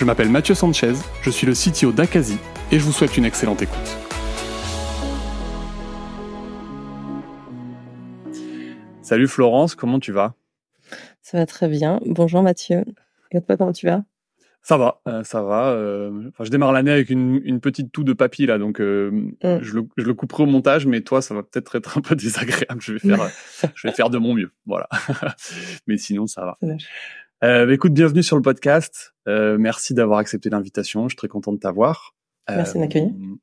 Je m'appelle Mathieu Sanchez, je suis le CTO d'Akazi et je vous souhaite une excellente écoute. Salut Florence, comment tu vas? Ça va très bien. Bonjour Mathieu. Et toi, comment tu vas ça va, euh, ça va. Euh, enfin, je démarre l'année avec une, petite toux de papy là, donc euh, mm. je, le, couperai au montage, mais toi, ça va peut-être être un peu désagréable. Je vais faire, je vais faire de mon mieux, voilà. mais sinon, ça va. Euh, écoute, bienvenue sur le podcast. Euh, merci d'avoir accepté l'invitation. Je suis très content de t'avoir. Merci de m'accueillir. Euh,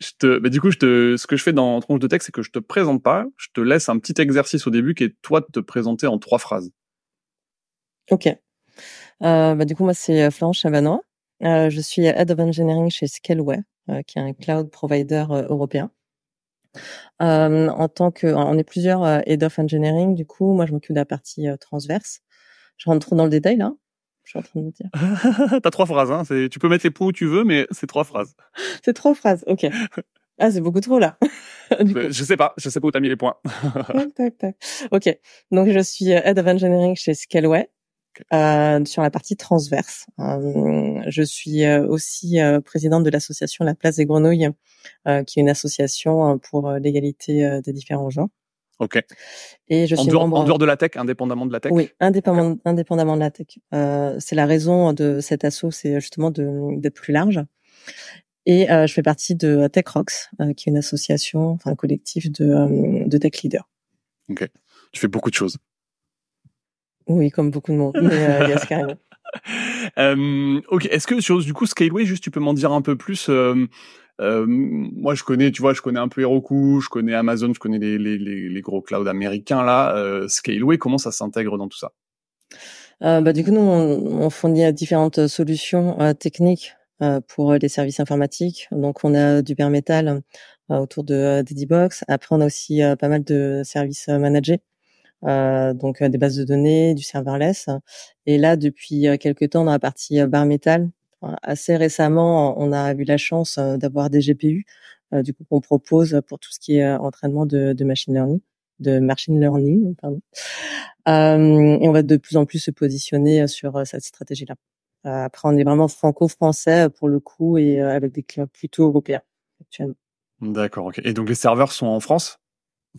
je te, bah, du coup, je te, ce que je fais dans Tronche de texte, c'est que je te présente pas. Je te laisse un petit exercice au début qui est toi de te présenter en trois phrases. Ok. Euh, bah, du coup, moi, c'est Florence Chavanois. Euh, je suis Head of Engineering chez Scaleway, qui est un cloud provider européen. en tant que, on est plusieurs Head of Engineering. Du coup, moi, je m'occupe de la partie transverse. Je rentre trop dans le détail là. Je suis en train de me dire. T'as trois phrases, hein. Tu peux mettre les points où tu veux, mais c'est trois phrases. c'est trois phrases, ok. Ah, c'est beaucoup trop là. je sais pas, je sais pas où t'as mis les points. tac, tac, tac. Ok. Donc je suis euh, head of engineering chez Scaleway. Euh, sur la partie transverse. Euh, je suis euh, aussi euh, présidente de l'association La Place des Grenouilles, qui est une association pour l'égalité des différents genres. Ok. Et je en, suis dehors, en dehors de la tech, indépendamment de la tech. Oui, indépendamment, indépendamment de la tech. Euh, c'est la raison de cet assaut, c'est justement d'être plus large. Et euh, je fais partie de Tech Rocks, euh, qui est une association, enfin un collectif de, euh, de tech leaders. Ok. Tu fais beaucoup de choses. Oui, comme beaucoup de monde. mais euh, yes, carrément. Euh, ok. Est-ce que sur du coup Scaleway, juste tu peux m'en dire un peu plus euh, moi, je connais, tu vois, je connais un peu Heroku, je connais Amazon, je connais les, les, les, gros clouds américains là. Euh, Scaleway, comment ça s'intègre dans tout ça? Euh, bah, du coup, nous, on, on fournit différentes solutions euh, techniques euh, pour les services informatiques. Donc, on a du bare metal autour de Dedibox. Après, on a aussi pas mal de services managés. Donc des bases de données, du serverless. Et là, depuis quelques temps, dans la partie bare metal, assez récemment, on a eu la chance euh, d'avoir des GPU, euh, du coup qu'on propose pour tout ce qui est euh, entraînement de, de machine learning, de machine learning, pardon. et on va de plus en plus se positionner sur cette stratégie-là. après, on est vraiment franco-français pour le coup et avec des clients plutôt européens actuellement. D'accord. ok. Et donc les serveurs sont en France?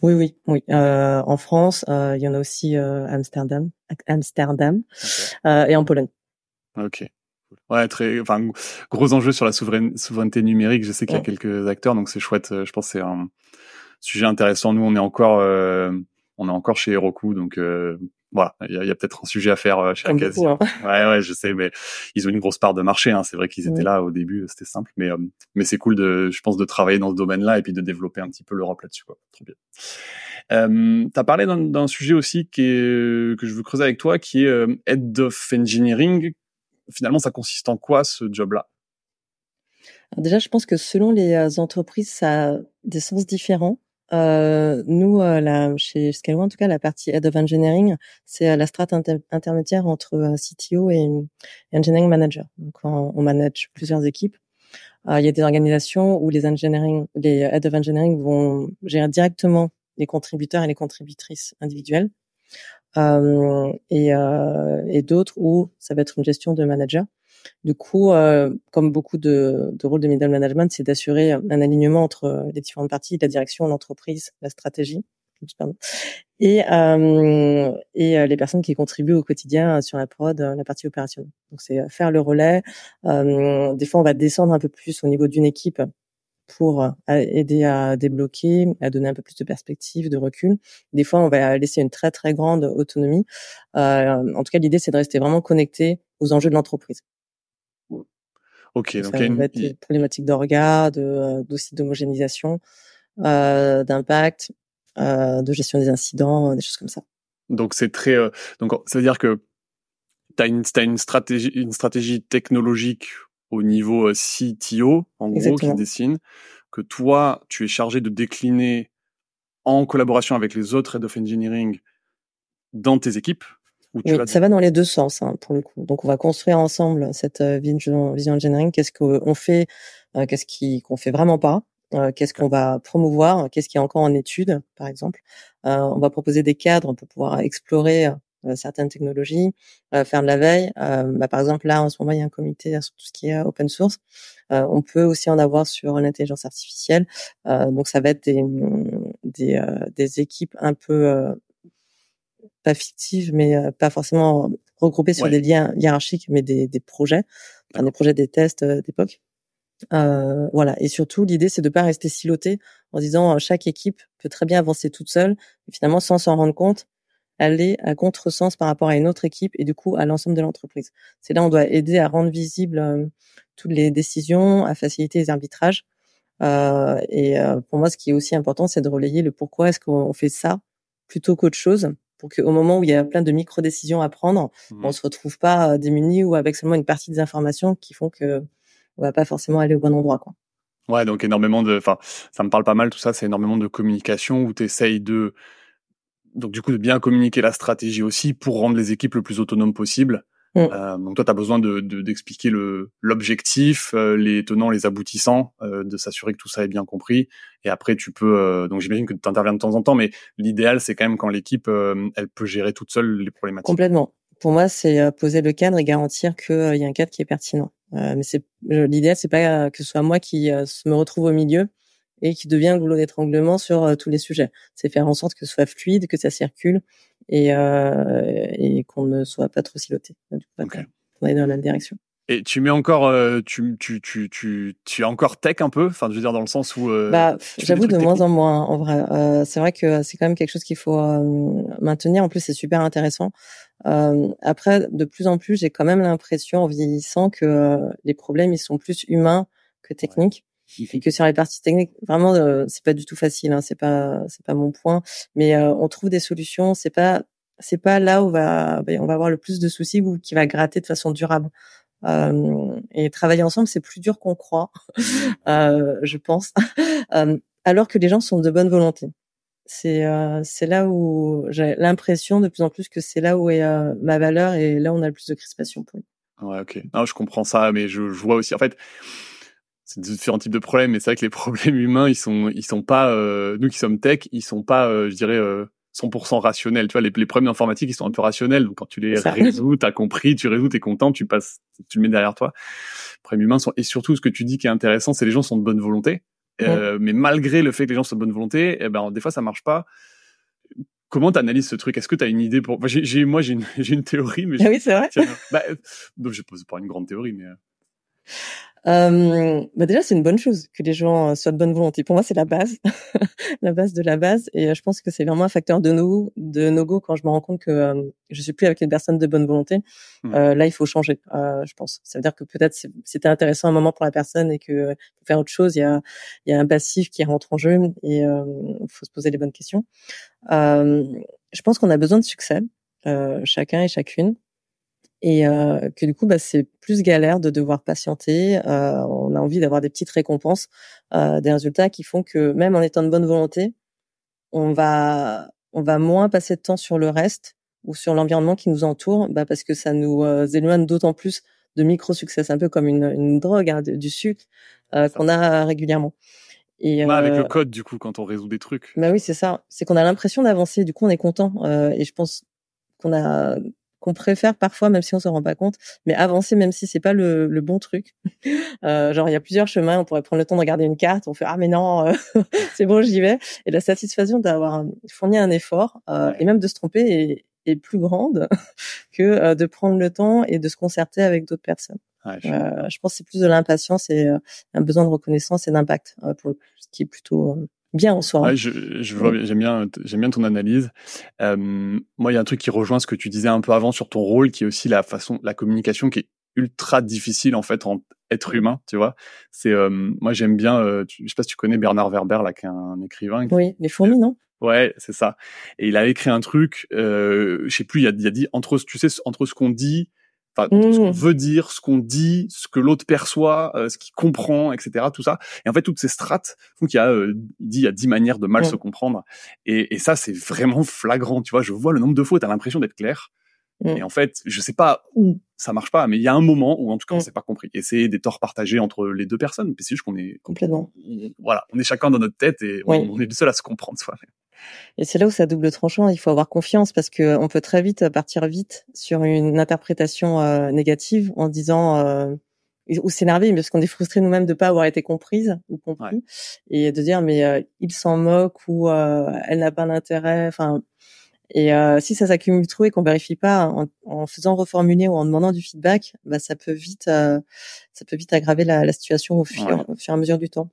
Oui, oui, oui. Euh, en France, euh, il y en a aussi euh, Amsterdam, Amsterdam, et en Pologne. Ok. Ouais, très, enfin, gros enjeu sur la souveraineté numérique. Je sais qu'il y a quelques acteurs, donc c'est chouette. Je pense que c'est un sujet intéressant. Nous, on est encore, euh, on est encore chez Heroku, donc euh, voilà, il y a, peut-être un sujet à faire euh, chez Akazi. Hein. Ouais, ouais, je sais, mais ils ont une grosse part de marché. Hein. C'est vrai qu'ils étaient là au début, c'était simple, mais mais c'est cool de, je pense, de travailler dans ce domaine-là et puis de développer un petit peu l'Europe là-dessus. Quoi. Trop bien. Euh, tu as parlé d'un sujet aussi qui est, que je veux creuser avec toi, qui est Head of Engineering finalement, ça consiste en quoi ce job-là? Déjà, je pense que selon les euh, entreprises, ça a des sens différents. Euh, nous, euh, là, chez Scaleway, en tout cas, la partie Head of Engineering, c'est euh, la strate intermédiaire entre CTO et, Engineering Manager. Donc, on, manage plusieurs équipes. Il y a des organisations où les engineering, les Head of Engineering vont gérer directement les contributeurs et les contributrices individuelles. Euh, et, euh, et d'autres où ça va être une gestion de manager. Du coup, euh, comme beaucoup de, de rôles de middle management, c'est d'assurer un alignement entre les différentes parties, la direction, l'entreprise, la stratégie, et, euh, et les personnes qui contribuent au quotidien sur la prod, la partie opérationnelle. Donc c'est faire le relais. Euh, des fois, on va descendre un peu plus au niveau d'une équipe pour euh, aider à débloquer, à donner un peu plus de perspective, de recul. Des fois, on va laisser une très très grande autonomie. Euh, en tout cas, l'idée, c'est de rester vraiment connecté aux enjeux de l'entreprise. Ok, donc, il y a une... des problématiques d'orga, de, euh, aussi d'homogénéisation, euh, d'impact, euh, de gestion des incidents, des choses comme ça. Donc c'est très, euh, donc ça veut dire que tu as une, as une stratégie, une stratégie technologique au niveau CTO, en gros, qui dessine, que toi, tu es chargé de décliner en collaboration avec les autres head of engineering dans tes équipes oui, ça va dans les deux sens hein, pour le coup. Donc on va construire ensemble cette euh, vision, vision engineering. Qu'est-ce qu'on fait, euh, qu'est-ce qui qu'on fait vraiment pas, euh, qu'est-ce qu'on va promouvoir, qu'est-ce qui est encore en étude, par exemple. on va proposer des cadres pour pouvoir explorer certaines technologies, faire de la veille. Bah, par exemple, là, en ce moment, il y a un comité sur tout ce qui est open source. on peut aussi en avoir sur l'intelligence artificielle. donc, ça va être des, des, des équipes un peu pas fictives, mais pas forcément regroupées sur des liens hiérarchiques, mais des, des projets, enfin, des projets, des tests d'époque. Euh, voilà. Et surtout, l'idée, c'est de pas rester siloté en disant chaque équipe peut très bien avancer toute seule, et finalement, sans s'en rendre compte, aller à contresens par rapport à une autre équipe et du coup à l'ensemble de l'entreprise. C'est là on doit aider à rendre visibles euh, toutes les décisions, à faciliter les arbitrages. Euh, et euh, pour moi, ce qui est aussi important, c'est de relayer le pourquoi est-ce qu'on fait ça plutôt qu'autre chose, pour qu'au moment où il y a plein de micro-décisions à prendre, mmh. on se retrouve pas euh, démuni ou avec seulement une partie des informations qui font que on va pas forcément aller au bon endroit, quoi. Ouais, donc énormément de, enfin, ça me parle pas mal tout ça, c'est énormément de communication où tu essayes de donc du coup de bien communiquer la stratégie aussi pour rendre les équipes le plus autonomes possible. Mm. Euh, donc toi, tu as besoin de d'expliquer le l'objectif, euh, les tenants, les aboutissants, euh, de s'assurer que tout ça est bien compris. Et après, tu peux. Euh, donc j'imagine que tu interviens de temps en temps, mais l'idéal, c'est quand même quand l'équipe, euh, elle peut gérer toute seule les problématiques. Complètement. Pour moi, c'est poser le cadre et garantir qu'il y a un cadre qui est pertinent. mais c'est l'idéal, c'est pas que ce soit moi qui me retrouve au milieu et qui devient goulot d'étranglement sur euh, tous les sujets. C'est faire en sorte que ce soit fluide, que ça circule et, euh, et qu'on ne soit pas trop siloté. Du coup, on est dans la même direction. Et tu mets encore, euh, tu, tu, tu, tu, tu es encore tech un peu, enfin, je veux dire dans le sens où. Euh, bah, j'avoue de moins en moins. En vrai, euh, c'est vrai que c'est quand même quelque chose qu'il faut maintenir. En plus, c'est super intéressant. après, de plus en plus, j'ai quand même l'impression, en vieillissant, que les problèmes ils sont plus humains que techniques et que sur les parties techniques, vraiment, euh, c'est pas du tout facile. Hein, c'est pas, c'est pas mon point. Mais euh, on trouve des solutions. C'est pas, c'est pas là où va, ben, on va avoir le plus de soucis ou qui va gratter de façon durable. Euh, et travailler ensemble, c'est plus dur qu'on croit, euh, je pense. Euh, alors que les gens sont de bonne volonté. C'est, c'est là où j'ai l'impression de plus en plus que c'est là où est ma valeur et là où on a le plus de crispation pour Ouais, ok. Non, je comprends ça, mais je, je vois aussi. En fait, c'est différents types de problèmes, mais c'est vrai que les problèmes humains, ils sont, ils sont pas, euh, nous qui sommes tech, ils sont pas, euh, je dirais, 100% euh, rationnels. Tu vois, les, les, problèmes informatiques, ils sont un peu rationnels. Donc quand tu les résous, t'as compris, tu résous, t'es content, tu passes, tu le mets derrière toi. Les problèmes humains sont, et surtout, ce que tu dis qui est intéressant, c'est les gens sont de bonne volonté. mais malgré le fait que les gens soient de bonne volonté, eh ben, des fois, ça marche pas. Comment tu analyses ce truc? Est-ce que tu as une idée pour j'ai, Moi, j'ai une, j'ai une théorie, mais ah oui, c'est vrai. bah, donc, je pose pas une grande théorie, mais euh, bah déjà, c'est une bonne chose que les gens euh, soient de bonne volonté. Pour moi, c'est la base, la base de la base. Et euh, je pense que c'est vraiment un facteur de no de no go quand je me rends compte que euh, je suis plus avec une personne de bonne volonté. Mmh. Euh, là, il faut changer. je pense. Ça veut dire que peut-être c'était intéressant un moment pour la personne et que pour faire autre chose, il y a il y a un passif qui rentre en jeu et il faut se poser les bonnes questions. je pense qu'on a besoin de succès, chacun et chacune et euh, que du coup bah, c'est plus galère de devoir patienter. Euh, on a envie d'avoir des petites récompenses, euh, des résultats qui font que même en étant de bonne volonté, on va on va moins passer de temps sur le reste ou sur l'environnement qui nous entoure, bah, parce que ça nous euh, éloigne d'autant plus de micro succès. C'est un peu comme une, une drogue, hein, du sucre euh, qu'on a régulièrement. Et bah, avec le code, du coup, quand on résout des trucs. Bah oui, c'est ça. C'est qu'on a l'impression d'avancer. Du coup, on est content. et je pense qu'on a qu'on préfère parfois, même si on se rend pas compte, mais avancer même si c'est pas le, le, bon truc. Euh, genre il y a plusieurs chemins, on pourrait prendre le temps de regarder une carte, on fait ah mais non, euh, c'est bon j'y vais. Et la satisfaction d'avoir fourni un effort euh, et même de se tromper est, est plus grande que euh, de prendre le temps et de se concerter avec d'autres personnes. Ouais, je, euh, je, pense que c'est plus de l'impatience et un besoin de reconnaissance et d'impact pour ce qui est plutôt bien en soi. Ouais, je, je j'aime bien, j'aime bien ton analyse. Euh, moi, il y a un truc qui rejoint ce que tu disais un peu avant sur ton rôle, qui est aussi la façon, la communication qui est ultra difficile en fait en être humain, tu vois. C'est euh, moi j'aime bien, euh, je sais pas si tu connais Bernard Werber là, qui est un écrivain. Oui, les fourmis, non? Ouais, c'est ça. Et il a écrit un truc, euh, je sais plus, il a, il a dit entre, tu sais, entre ce qu'on dit enfin ce qu'on mmh. veut dire, ce qu'on dit, ce que l'autre perçoit, euh, ce qu'il comprend, etc. Tout ça. Et en fait, toutes ces strates font qu'il y a, euh, dit, il y a dix manières de mal se comprendre. Et, et ça, c'est vraiment flagrant. Tu vois, je vois le nombre de fois où t'as l'impression d'être clair. Mmh. Et en fait, je sais pas où ça marche pas, mais il y a un moment où en tout cas on s'est pas compris. Et c'est des torts partagés entre les deux personnes. Mais c'est juste qu'on est complètement. voilà, on est chacun dans notre tête et on, est le seul à se comprendre soi. Et c'est là où ça double tranchant. Il faut avoir confiance parce que on peut très vite partir vite sur une interprétation euh, négative en disant euh, ou s'énerver parce qu'on est frustré nous-mêmes de pas avoir été comprise ou compris et de dire mais euh, il s'en moque ou euh, elle n'a pas d'intérêt. Enfin et euh, si ça s'accumule trop et qu'on vérifie pas en, en, faisant reformuler ou en demandant du feedback, bah ça peut vite, euh, ça peut vite aggraver la, la situation au fur, au fur et à mesure du temps.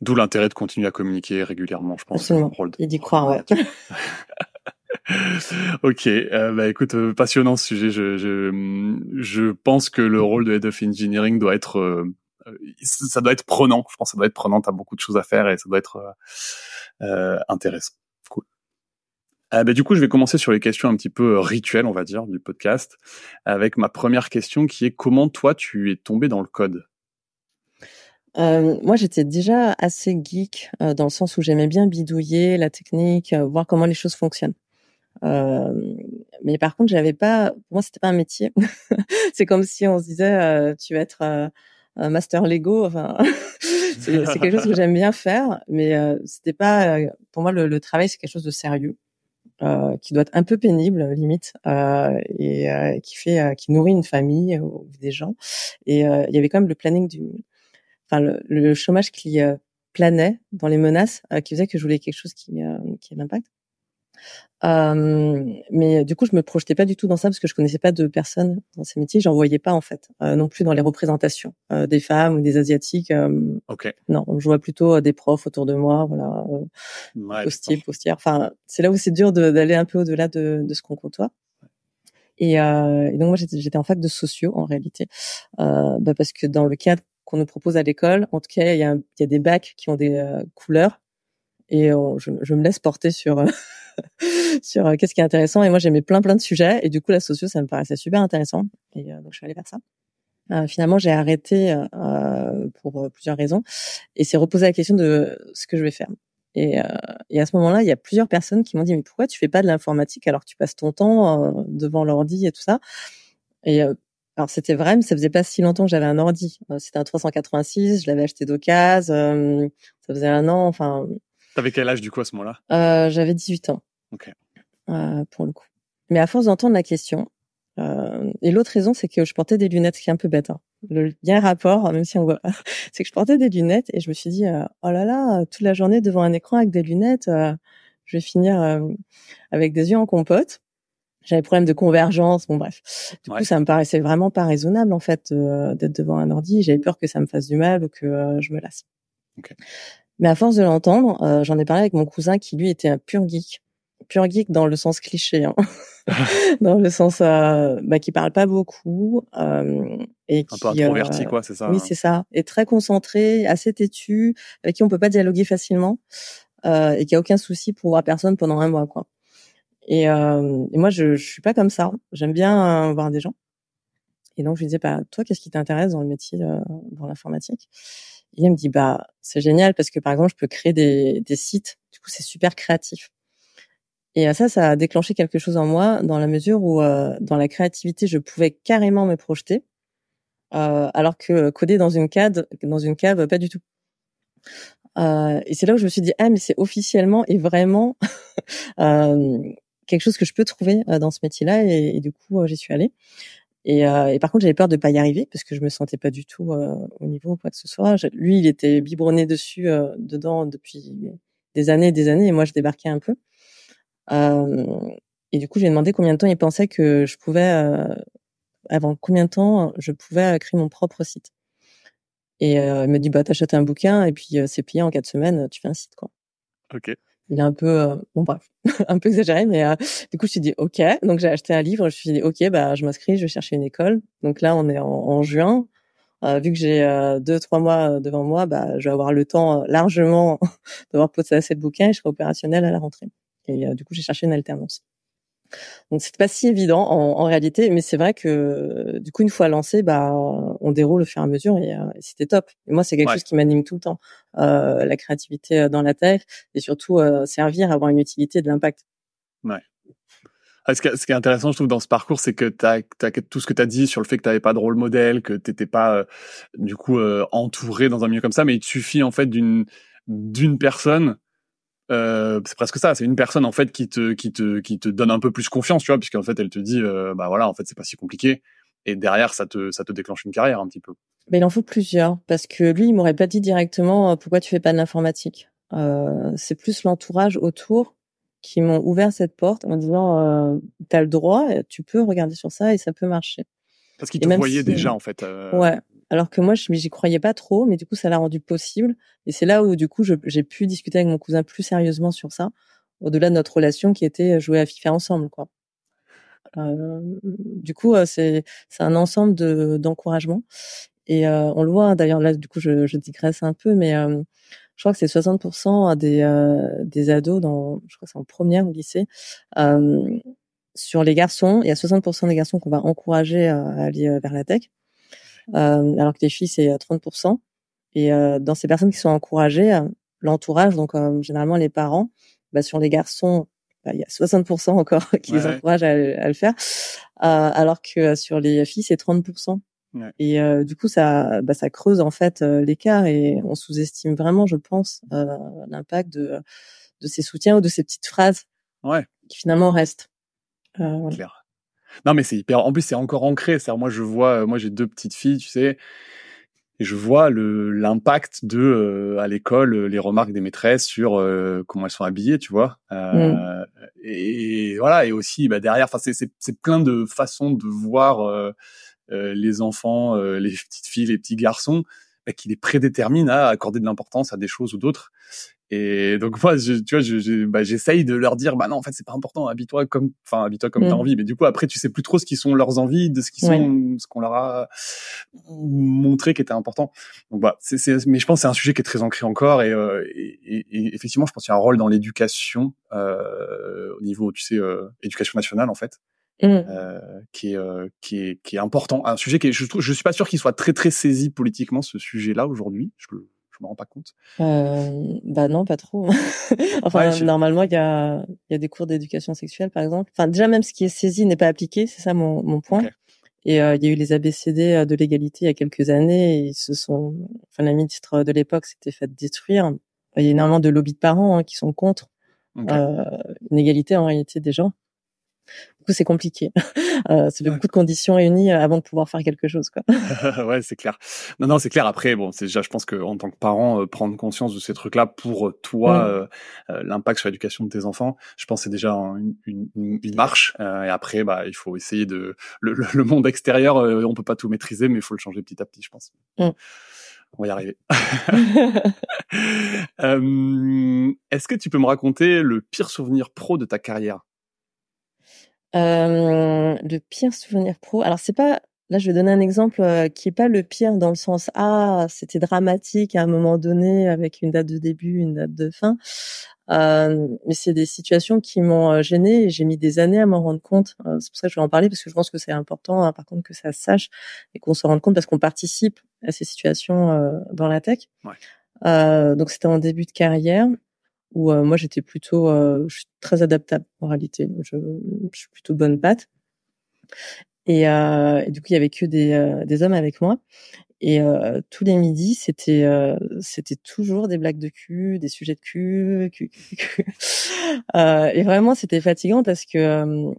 D'où l'intérêt de continuer à communiquer régulièrement, je pense. Absolument. Et d'y croire, ouais. ok, euh, bah écoute, euh, passionnant ce sujet. Je, je, je pense que le rôle de Head of Engineering doit être, euh, ça doit être prenant. Je pense que ça doit être prenant. T'as beaucoup de choses à faire et ça doit être intéressant. Euh, bah, du coup, je vais commencer sur les questions un petit peu rituelles, on va dire, du podcast, avec ma première question qui est comment toi tu es tombé dans le code? Euh, moi, j'étais déjà assez geek euh, dans le sens où j'aimais bien bidouiller la technique, euh, voir comment les choses fonctionnent. mais par contre, j'avais pas. Pour moi, c'était pas un métier. c'est comme si on se disait, tu vas être un master Lego. Enfin, c'est quelque chose que j'aime bien faire, mais c'était pas. pour moi, le, le travail, c'est quelque chose de sérieux. Euh, qui doit être un peu pénible limite euh, et euh, qui fait euh, qui nourrit une famille ou des gens et il y avait quand même le planning du enfin le, le chômage qui planait dans les menaces qui faisait que je voulais quelque chose qui qui ait l'impact euh, mais du coup, je me projetais pas du tout dans ça parce que je connaissais pas de personnes dans ces métiers. J'en voyais pas en fait, euh, non plus dans les représentations euh, des femmes ou des asiatiques. ok. Non, je vois plutôt des profs autour de moi, voilà, ouais, postiers, postières. Enfin, c'est là où c'est dur d'aller un peu au-delà de, de, ce qu'on côtoie. Et, euh, et, donc moi j'étais en fac de sociaux en réalité, euh, bah parce que dans le cadre qu'on nous propose à l'école, en tout cas il y a, y a, des bacs qui ont des couleurs et je, je, me laisse porter sur sur euh, qu'est-ce qui est intéressant. Et moi, j'aimais plein plein de sujets. Et du coup, la socio, ça me paraissait super intéressant. Et euh, donc, je suis allée vers ça. Euh, finalement, j'ai arrêté euh, pour plusieurs raisons. Et c'est reposer la question de ce que je vais faire. Et, et à ce moment-là, il y a plusieurs personnes qui m'ont dit, mais pourquoi tu fais pas de l'informatique alors que tu passes ton temps devant l'ordi et tout ça? Et alors c'était vrai, mais ça faisait pas si longtemps que j'avais un ordi. C'était un 386, je l'avais acheté d'occasion. ça faisait un an. Enfin, T'avais quel âge du coup à ce moment-là? Euh, J'avais 18 ans. Ok. Euh, pour le coup. Mais à force d'entendre la question, euh, et l'autre raison, c'est que je portais des lunettes, ce qui est un peu bête. Hein. Le, un rapport, même si on voit, c'est que je portais des lunettes et je me suis dit, euh, oh là là, toute la journée devant un écran avec des lunettes, euh, je vais finir euh, avec des yeux en compote. J'avais problème de convergence, bon bref. Du coup, ça me paraissait vraiment pas raisonnable en fait d'être devant un ordi. J'avais peur que ça me fasse du mal ou que je me lasse. Okay. Mais à force de l'entendre, euh, j'en ai parlé avec mon cousin qui lui était un pur geek, pur geek dans le sens cliché, hein. dans le sens euh, bah, qui parle pas beaucoup euh, et qui, un peu introverti quoi, c'est ça. Oui, hein. c'est ça, et très concentré, assez têtu, avec qui on peut pas dialoguer facilement et qui a aucun souci pour voir personne pendant un mois quoi. Et, et moi, je, je suis pas comme ça. J'aime bien voir des gens. Et donc je lui disais, bah toi, qu'est-ce qui t'intéresse dans le métier dans l'informatique? Il me dit bah c'est génial parce que par exemple je peux créer des, des sites. Du coup c'est super créatif. Et ça, ça a déclenché quelque chose en moi dans la mesure où euh, dans la créativité je pouvais carrément me projeter, euh, alors que coder dans une cave, dans une cave, pas du tout. Euh, et c'est là où je me suis dit ah mais c'est officiellement et vraiment euh, quelque chose que je peux trouver euh, dans ce métier-là et, du coup j'y suis allée. Et, euh, et, par contre, j'avais peur de pas y arriver parce que je me sentais pas du tout euh, au niveau quoi que ce soit. lui, il était biberonné dessus, euh, dedans depuis des années et des années, et moi, je débarquais un peu. Euh, et du coup, j'ai demandé combien de temps il pensait que je pouvais, euh, avant combien de temps je pouvais créer mon propre site. Et il me dit, bah, t'achètes un bouquin et puis c'est payé en quatre semaines, tu fais un site, quoi. Ok il est un peu euh, bon bref un peu exagéré mais euh, du coup je me suis dit ok. Donc j'ai acheté un livre je me suis dit ok bah je m'inscris je vais chercher une école. Donc là on est en, juin. Euh, vu que j'ai euh, deux trois mois devant moi bah je vais avoir le temps largement d'avoir posé assez de bouquins et je serai opérationnelle à la rentrée. Et du coup j'ai cherché une alternance Donc c'est pas si évident en, en réalité, mais c'est vrai que du coup une fois lancé, bah on déroule au fur et à mesure et, euh, c'était top. Et moi c'est quelque chose qui m'anime tout le temps, euh, la créativité euh, dans la tech et surtout euh, servir, avoir une utilité, de l'impact. Ouais. Ah, ce, qui, est intéressant, je trouve, dans ce parcours, c'est que tu as, tout ce que tu as dit sur le fait que tu n'avais pas de rôle modèle, que tu n'étais pas, euh, du coup, entouré dans un milieu comme ça, mais il te suffit, en fait, d'une d'une personne euh, c'est presque ça. C'est une personne en fait qui te qui te qui te donne un peu plus confiance, tu vois, puisqu'en fait elle te dit euh, bah voilà en fait c'est pas si compliqué. Et derrière ça te ça te déclenche une carrière un petit peu. Mais il en faut plusieurs parce que lui il m'aurait pas dit directement euh, pourquoi tu fais pas de l'informatique. Euh, c'est plus l'entourage autour qui m'ont ouvert cette porte en disant euh, t'as le droit, tu peux regarder sur ça et ça peut marcher. Parce qu'il te voyait déjà en fait. Euh... Ouais, alors que moi, je j'y croyais pas trop, mais du coup, ça l'a rendu possible. Et c'est là où, du coup, j'ai pu discuter avec mon cousin plus sérieusement sur ça, au-delà de notre relation qui était jouer à FIFA ensemble, quoi. Euh, du coup, euh, c'est un ensemble de d'encouragement. Et euh, on le voit, hein, d'ailleurs, là, du coup, je, je digresse un peu, mais euh, je crois que c'est 60% des, euh, des ados, dans, je crois que c'est en première au lycée, sur les garçons, il y a 60% des garçons qu'on va encourager à aller vers la tech. Euh, alors que les filles c'est 30%. Euh, et euh, dans ces personnes qui sont encouragées, l'entourage, donc généralement les parents, bah, sur les garçons, bah, il y a 60% encore qui les encouragent à, le faire, alors que sur les filles c'est 30%. Ouais. Et du coup, ça, bah, ça creuse en fait l'écart et on sous-estime vraiment, je pense, l'impact de, de ces soutiens ou de ces petites phrases ouais. qui finalement restent. Euh, Claire. Non, mais c'est hyper. En plus, c'est encore ancré. cest moi, je vois, euh, moi, j'ai deux petites filles, tu sais, et je vois le l'impact de euh, à l'école les remarques des maîtresses sur euh, comment elles sont habillées, tu vois. Mm. et, voilà. Et aussi, bah, derrière, enfin, c'est c'est plein de façons de voir les enfants, les petites filles, les petits garçons, bah, qui les prédéterminent à accorder de l'importance à des choses ou d'autres. Et donc moi, je, tu vois, je, bah, j'essaye de leur dire, bah non, en fait, c'est pas important. Habille-toi comme, enfin, habille-toi comme t'as mm. envie. Mais du coup, après, tu sais plus trop ce qui sont leurs envies, de ce qui sont, ce qu'on leur a montré qui était important. Donc bah, c'est, c'est, mais je pense que c'est un sujet qui est très ancré encore. Et, euh, et, et, effectivement, je pense qu'il y a un rôle dans l'éducation euh, au niveau, tu sais, euh, éducation nationale en fait. Mm. Euh, qui est euh, qui est qui est important un sujet qui est, je je suis pas sûr qu'il soit très très saisi politiquement ce sujet là aujourd'hui je me rends pas compte. Euh, bah non, pas trop. enfin, normalement, il y a, y a des cours d'éducation sexuelle, par exemple. Enfin, déjà, même ce qui est saisi n'est pas appliqué, c'est ça mon, mon point. Et euh, il y a eu les ABCD euh, de l'égalité il y a quelques années. Et ils se sont, enfin, la ministre de l'époque s'était fait détruire. Il y a énormément de lobbies de parents hein, qui sont contre euh, une égalité en réalité des gens. Du coup, c'est compliqué. Euh, c'est beaucoup de conditions réunies euh, avant de pouvoir faire quelque chose, quoi. ouais, c'est clair. Non, non, c'est clair. Après, bon, c'est déjà, je pense que en tant que parent, euh, prendre conscience de ces trucs-là pour euh, toi, mm. l'impact sur l'éducation de tes enfants, je pense c'est déjà une, une, une marche. et après, bah, il faut essayer de le, le, monde extérieur, on peut pas tout maîtriser, mais il faut le changer petit à petit, je pense. Mm. On va y arriver. Est-ce que tu peux me raconter le pire souvenir pro de ta carrière? Euh, le pire souvenir pro. Alors c'est pas là je vais donner un exemple euh, qui est pas le pire dans le sens ah c'était dramatique à un moment donné avec une date de début, une date de fin. Euh, mais c'est des situations qui m'ont euh, gêné et j'ai mis des années à m'en rendre compte. Euh, c'est pour ça que je vais en parler parce que je pense que c'est important hein, par contre que ça se sache et qu'on se rende compte parce qu'on participe à ces situations dans la tech. Ouais. donc c'était en début de carrière où euh, moi j'étais plutôt, euh, je suis très adaptable en réalité. Je, je suis plutôt bonne patte. Et, euh, du coup il y avait que des, des hommes avec moi. Et tous les midis, c'était c'était toujours des blagues de cul, des sujets de cul, cul, cul, cul. et vraiment, c'était fatigant parce que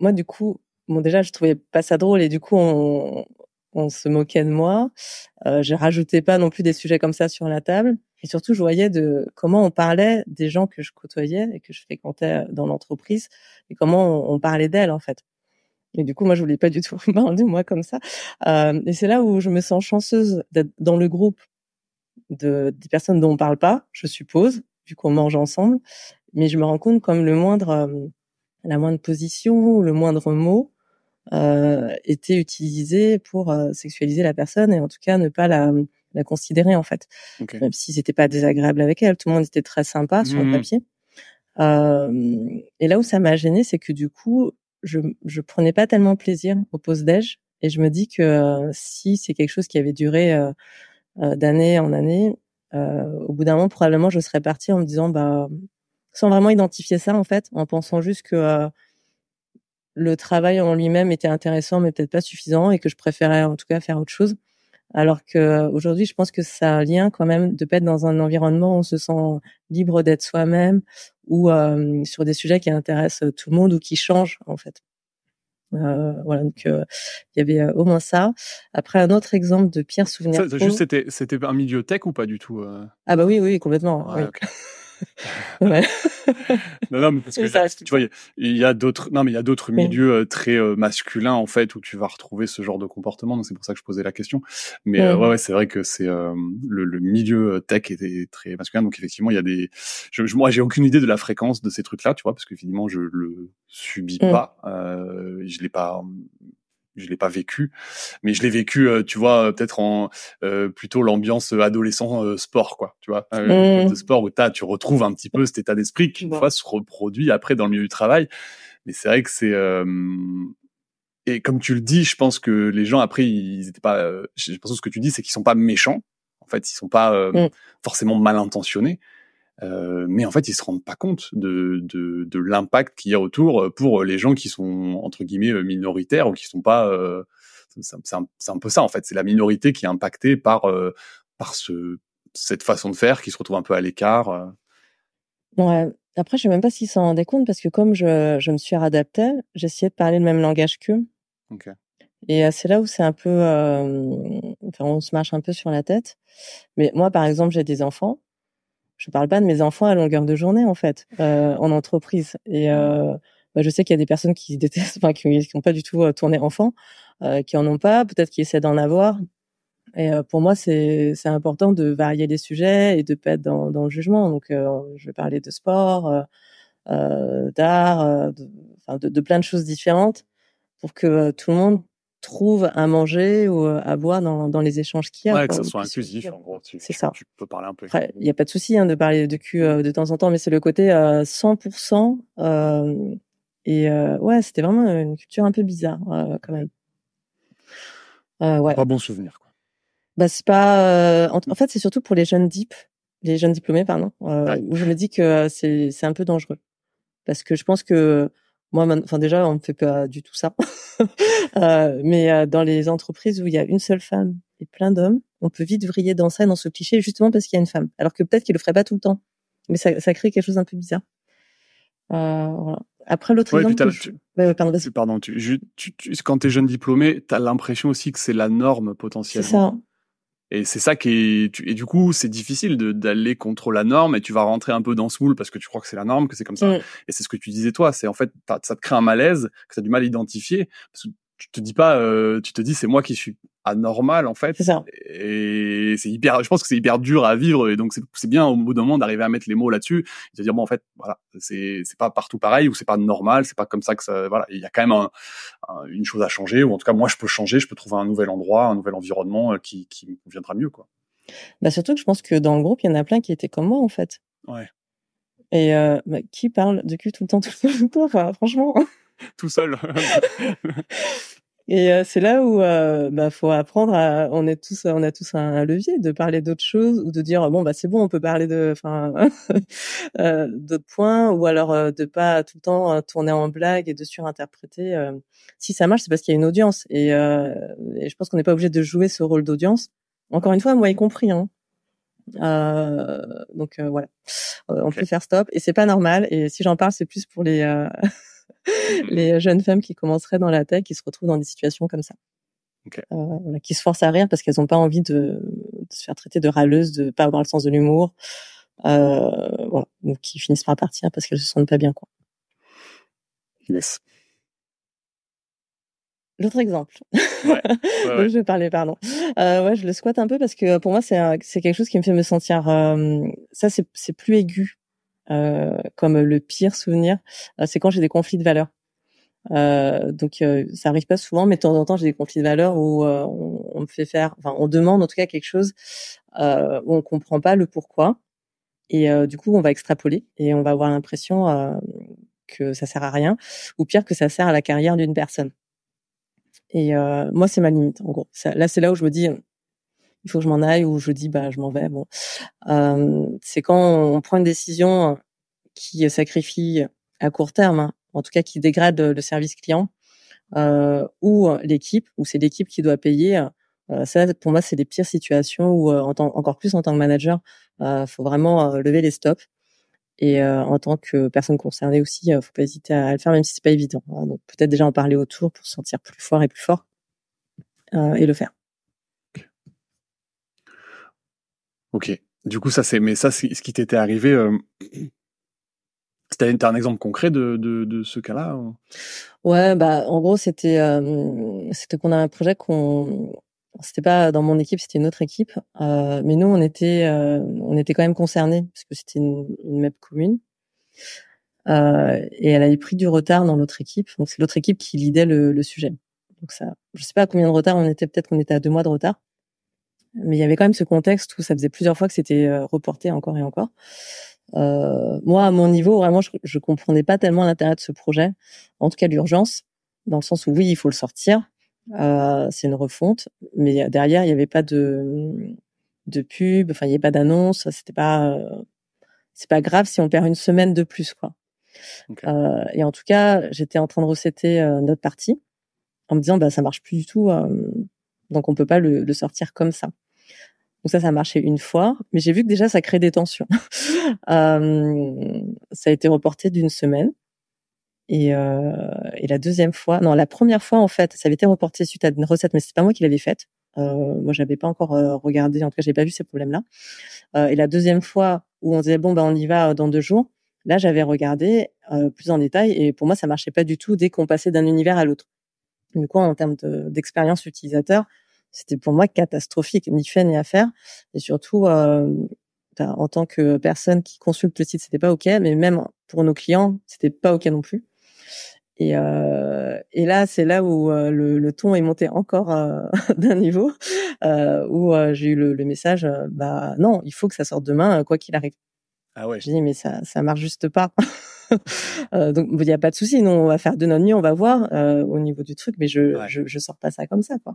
moi, du coup, bon déjà, je trouvais pas ça drôle et du coup, on, on se moquait de moi. Euh, je rajoutais pas non plus des sujets comme ça sur la table. Et surtout, je voyais de comment on parlait des gens que je côtoyais et que je fréquentais dans l'entreprise et comment on, parlait d'elles en fait. Et du coup, moi, je voulais pas du tout parler de moi comme ça. Euh, et c'est là où je me sens chanceuse d'être dans le groupe de des personnes dont on parle pas, je suppose, vu qu'on mange ensemble. Mais je me rends compte comme le moindre, euh, la moindre position, le moindre mot euh, était utilisé pour euh, sexualiser la personne et en tout cas ne pas la la considérer en fait. Même si c'était pas désagréable avec elle, tout le monde était très sympa sur le mmh papier. et là où ça m'a gêné, c'est que du coup, je je prenais pas tellement plaisir au pause déj et je me dis que si c'est quelque chose qui avait duré d'année en année, au bout d'un moment probablement je serais partie en me disant bah sans vraiment identifier ça en fait, en pensant juste que le travail en lui-même était intéressant mais peut-être pas suffisant et que je préférais en tout cas faire autre chose. Alors que aujourd'hui, je pense que ça a un lien quand même de pas être dans un environnement où on se sent libre d'être soi-même ou euh, sur des sujets qui intéressent tout le monde ou qui changent en fait. Euh, voilà, donc euh, il y avait au moins ça. Après un autre exemple de pire souvenir. Ça, juste c'était c'était un milieu tech ou pas du tout Ah bah oui oui complètement. oui. ouais. non, non, mais parce que tu vois, il y a d'autres, non, mais il y a d'autres milieux euh, très euh, masculins en fait où tu vas retrouver ce genre de comportement. Donc c'est pour ça que je posais la question. Mais euh, ouais, ouais c'est vrai que c'est le, le, milieu tech est, très masculin. Donc effectivement, il y a des. Je, moi, j'ai aucune idée de la fréquence de ces trucs-là, tu vois, parce que finalement, je le subis mm. pas. je l'ai pas je l'ai pas vécu, mais je l'ai vécu, euh, tu vois, peut-être en euh, plutôt l'ambiance adolescent euh, sport, quoi, tu vois, euh, mmh. sport où t'as, tu retrouves un petit peu cet état d'esprit qui une fois se reproduit après dans le milieu du travail. Mais c'est vrai que c'est et comme tu le dis, je pense que les gens après ils étaient pas. je pense que ce que tu dis, c'est qu'ils sont pas méchants. En fait, ils sont pas mmh. forcément mal intentionnés. Euh, mais en fait, ils se rendent pas compte de, de, de l'impact qu'il y a autour euh, pour les gens qui sont entre guillemets euh, minoritaires ou qui sont pas. Euh, c'est un, un, peu ça en fait. C'est la minorité qui est impactée par par ce cette façon de faire, qui se retrouve un peu à l'écart. Ouais. Après, je sais même pas s'ils s'en rendaient compte parce que comme je, je me suis réadaptée, j'essayais de parler le même langage qu'eux. Okay. Et c'est là où c'est un peu, enfin, on se marche un peu sur la tête. Mais moi, par exemple, j'ai des enfants je parle pas de mes enfants à longueur de journée en fait euh, en entreprise. Et euh, bah, je sais qu'il y a des personnes qui détestent enfin qui n'ont pas du tout euh, tourné enfant euh, qui en ont pas peut-être qui essaient d'en avoir. Et euh, pour moi c'est c'est important de varier les sujets et de pas être dans, dans le jugement. Donc je vais parler de sport d'art de, de, de plein de choses différentes pour que tout le monde trouve à manger ou euh, à boire dans, dans les échanges qu'il y a. Ouais, que ça soit inclusif, en gros. C'est ça. Tu peux parler un peu. Après, il n'y a pas de souci hein, de parler de cul euh, de temps en temps, mais c'est le côté euh, 100%. Euh, et euh, ouais, c'était vraiment une culture un peu bizarre quand même. ouais. Pas bon souvenir, quoi. Bah c'est pas. En, en, fait, c'est surtout pour les jeunes dip, les jeunes diplômés, pardon, où je me dis que c'est c'est un peu dangereux parce que je pense que moi, enfin déjà, on ne fait pas du tout ça. euh, mais euh, dans les entreprises où il y a une seule femme et plein d'hommes, on peut vite vriller dans ça, dans ce cliché, justement parce qu'il y a une femme. Alors que peut-être qu'il le ferait pas tout le temps. Mais ça, ça crée quelque chose d'un peu bizarre. Euh, voilà. Après l'autre ouais, exemple, tu, ouais, pardon, pardon tu, tu, tu, quand t'es jeune diplômé, t'as l'impression aussi que c'est la norme potentiellement. C'est ça. Et c'est ça qui est, et du coup, c'est difficile d'aller contre la norme et tu vas rentrer un peu dans ce moule parce que tu crois que c'est la norme, que c'est comme ça. Et c'est ce que tu disais toi, c'est en fait, ça te crée un malaise que tu as du mal à identifier. Parce que tu te dis pas, euh, tu te dis c'est moi qui suis anormal en fait. C'est ça. Et c'est hyper, je pense que c'est hyper dur à vivre et donc c'est bien au bout d'un moment d'arriver à mettre les mots là-dessus et de dire bon en fait voilà c'est c'est pas partout pareil ou c'est pas normal, c'est pas comme ça que ça voilà il y a quand même un, une chose à changer ou en tout cas moi je peux changer, je peux trouver un nouvel endroit, un nouvel environnement euh, qui qui me conviendra mieux quoi. Bah surtout que je pense que dans le groupe il y en a plein qui étaient comme moi en fait. Ouais. Et euh, bah, qui parle de cul tout le temps tout le temps, enfin franchement. tout seul. Et euh, c'est là où euh, bah faut apprendre à on est tous on a tous un, levier de parler d'autres choses ou de dire bon bah c'est bon on peut parler de enfin euh, d'autres points ou alors euh, de pas tout le temps tourner en blague et de surinterpréter si ça marche c'est parce qu'il y a une audience. Et, et je pense qu'on n'est pas obligé de jouer ce rôle d'audience. Encore une fois moi y compris hein. Donc voilà. On peut faire stop et c'est pas normal. Et si j'en parle c'est plus pour les. Les jeunes femmes qui commenceraient dans la tech, qui se retrouvent dans des situations comme ça. Euh, qui se forcent à rire parce qu'elles n'ont pas envie de, se faire traiter de râleuse, de pas avoir le sens de l'humour, euh, voilà, ou qui finissent par partir parce qu'elles se sentent pas bien, quoi. Yes. L'autre exemple. Ouais, je vais parler, pardon. Euh, ouais, je le squatte un peu parce que pour moi c'est c'est quelque chose qui me fait me sentir. Euh, ça c'est c'est plus aigu comme le pire souvenir, euh, c'est quand j'ai des conflits de valeurs. Euh, donc ça arrive pas souvent, mais de temps en temps j'ai des conflits de valeurs où on, me fait faire, enfin on demande en tout cas quelque chose où on comprend pas le pourquoi. Et du coup, on va extrapoler et on va avoir l'impression que ça sert à rien, ou pire que ça sert à la carrière d'une personne. Et moi, c'est ma limite, en gros. là, c'est là où je me dis, il faut que je m'en aille, ou je dis, bah, je m'en vais. Bon, c'est quand on prend une décision qui sacrifie à court terme, hein, en tout cas qui dégrade le service client, euh, ou l'équipe, ou c'est l'équipe qui doit payer. Euh, ça, pour moi, c'est les pires situations où, euh, en tant, encore plus en tant que manager, euh, faut vraiment lever les stops. Et en tant que personne concernée aussi, faut pas hésiter à, le faire, même si c'est pas évident. Hein. Donc peut-être déjà en parler autour pour se sentir plus fort et plus fort et le faire. Ok. Du coup, ça c'est, mais ça, c'est ce qui t'était arrivé. C'était un exemple concret de, de, de ce cas-là Ouais, bah en gros c'était euh, c'était qu'on a un projet qu'on c'était pas dans mon équipe, c'était une autre équipe, euh, mais nous on était euh, on était quand même concernés parce que c'était une, une MEP commune. Euh, et elle avait pris du retard dans l'autre équipe, donc c'est l'autre équipe qui lidait le, le, sujet. Donc ça, je sais pas à combien de retard on était, peut-être qu'on était à deux mois de retard, mais il y avait quand même ce contexte où ça faisait plusieurs fois que c'était euh, reporté encore et encore. Euh, moi, à mon niveau, vraiment, je, je comprenais pas tellement l'intérêt de ce projet. En tout cas, l'urgence, dans le sens où oui, il faut le sortir. Euh, c'est une refonte, mais derrière, il n'y avait pas de de pub, enfin, il n'y avait pas d'annonce. C'était pas c'est pas grave si on perd une semaine de plus, quoi. Euh, et en tout cas, j'étais en train de recéter euh, notre partie en me disant bah ça marche plus du tout, euh, donc on peut pas le, le sortir comme ça. Donc ça, ça a marché une fois, mais j'ai vu que déjà ça crée des tensions. euh, ça a été reporté d'une semaine. Et, euh, et, la deuxième fois, non, la première fois en fait, ça avait été reporté suite à une recette, mais c'est pas moi qui l'avais faite. Euh, moi, j'avais pas encore euh, regardé, en tout cas, j'ai pas vu ces problèmes-là. Euh, et la deuxième fois où on disait bon ben on y va dans deux jours, là j'avais regardé euh, plus en détail et pour moi ça marchait pas du tout dès qu'on passait d'un univers à l'autre. Du coup, en termes d'expérience utilisateur, c'était pour moi catastrophique, ni fait ni à faire. Et surtout, euh, en tant que personne qui consulte le site, c'était pas ok, mais même pour nos clients, c'était pas ok non plus. Et, euh, et là, c'est là où euh, le, le, ton est monté encore euh, d'un niveau, euh, où j'ai eu le, le message, bah non, il faut que ça sorte demain, quoi qu'il arrive. Ah ouais. J'ai dit mais ça ça marche juste pas. euh, donc il n'y a pas de souci, nous on va faire de notre mieux, on va voir euh, au niveau du truc, mais je, ouais. je je sors pas ça comme ça quoi.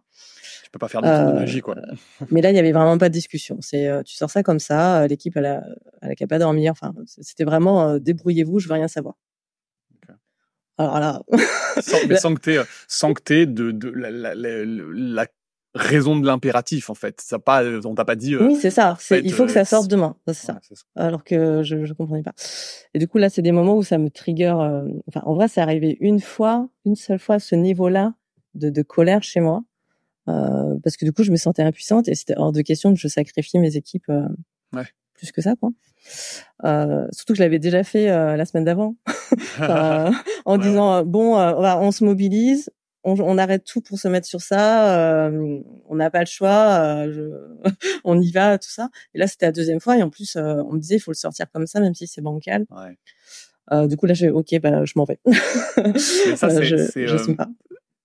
Tu peux pas faire de, euh, de magie quoi. mais là il y avait vraiment pas de discussion. C'est euh, tu sors ça comme ça, l'équipe elle a elle a qu'à pas dormir. Enfin c'était vraiment débrouillez-vous, je veux rien savoir. Alors là. sans, mais sans que t'aies sans que t'aies de, de la, la, la, la raison de l'impératif en fait. Ça pas, on t'a pas dit. Euh, oui, c'est ça. Il faut que ça sorte demain. C'est ça. Ouais, ça. Alors que je, je comprenais pas. Et du coup là, c'est des moments où ça me trigger. Euh, enfin, en vrai, c'est arrivé une fois, une seule fois, ce niveau-là de, de colère chez moi, euh, parce que du coup, je me sentais impuissante et c'était hors de question que je sacrifie mes équipes euh, ouais. plus que ça, quoi. surtout que je l'avais déjà fait la semaine d'avant, en ouais. disant bon, on se mobilise, on, on, arrête tout pour se mettre sur ça. Euh, on n'a pas le choix. Euh, je... on y va, tout ça. Et là, c'était la deuxième fois. Et en plus, euh, on me disait, il faut le sortir comme ça, même si c'est bancal. Ouais. du coup, là, j'ai ok, bah, je m'en vais. ça, c'est,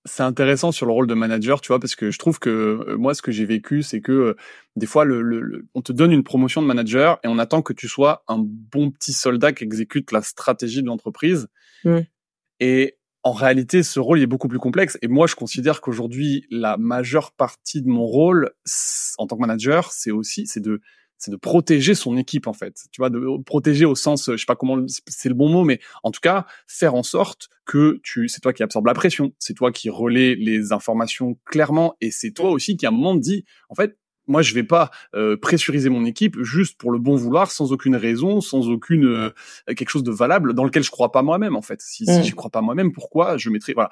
c'est intéressant sur le rôle de manager, tu vois, parce que je trouve que moi, ce que j'ai vécu, c'est que des fois, le, le, le, on te donne une promotion de manager et on attend que tu sois un bon petit soldat qui exécute la stratégie de l'entreprise. Mmh. Et en réalité, ce rôle est beaucoup plus complexe. Et moi, je considère qu'aujourd'hui, la majeure partie de mon rôle en tant que manager, c'est aussi, c'est de, c'est de protéger son équipe en fait. Tu vois, de protéger au sens, je sais pas comment c'est le bon mot, mais en tout cas, faire en sorte que tu, c'est toi qui absorbe la pression, c'est toi qui relais les informations clairement, et c'est toi aussi qui à un moment dit, en fait, moi, je vais pas euh, pressuriser mon équipe juste pour le bon vouloir, sans aucune raison, sans aucune euh, quelque chose de valable dans lequel je crois pas moi-même en fait. Si, mmh. si je crois pas moi-même, pourquoi je mettrais voilà.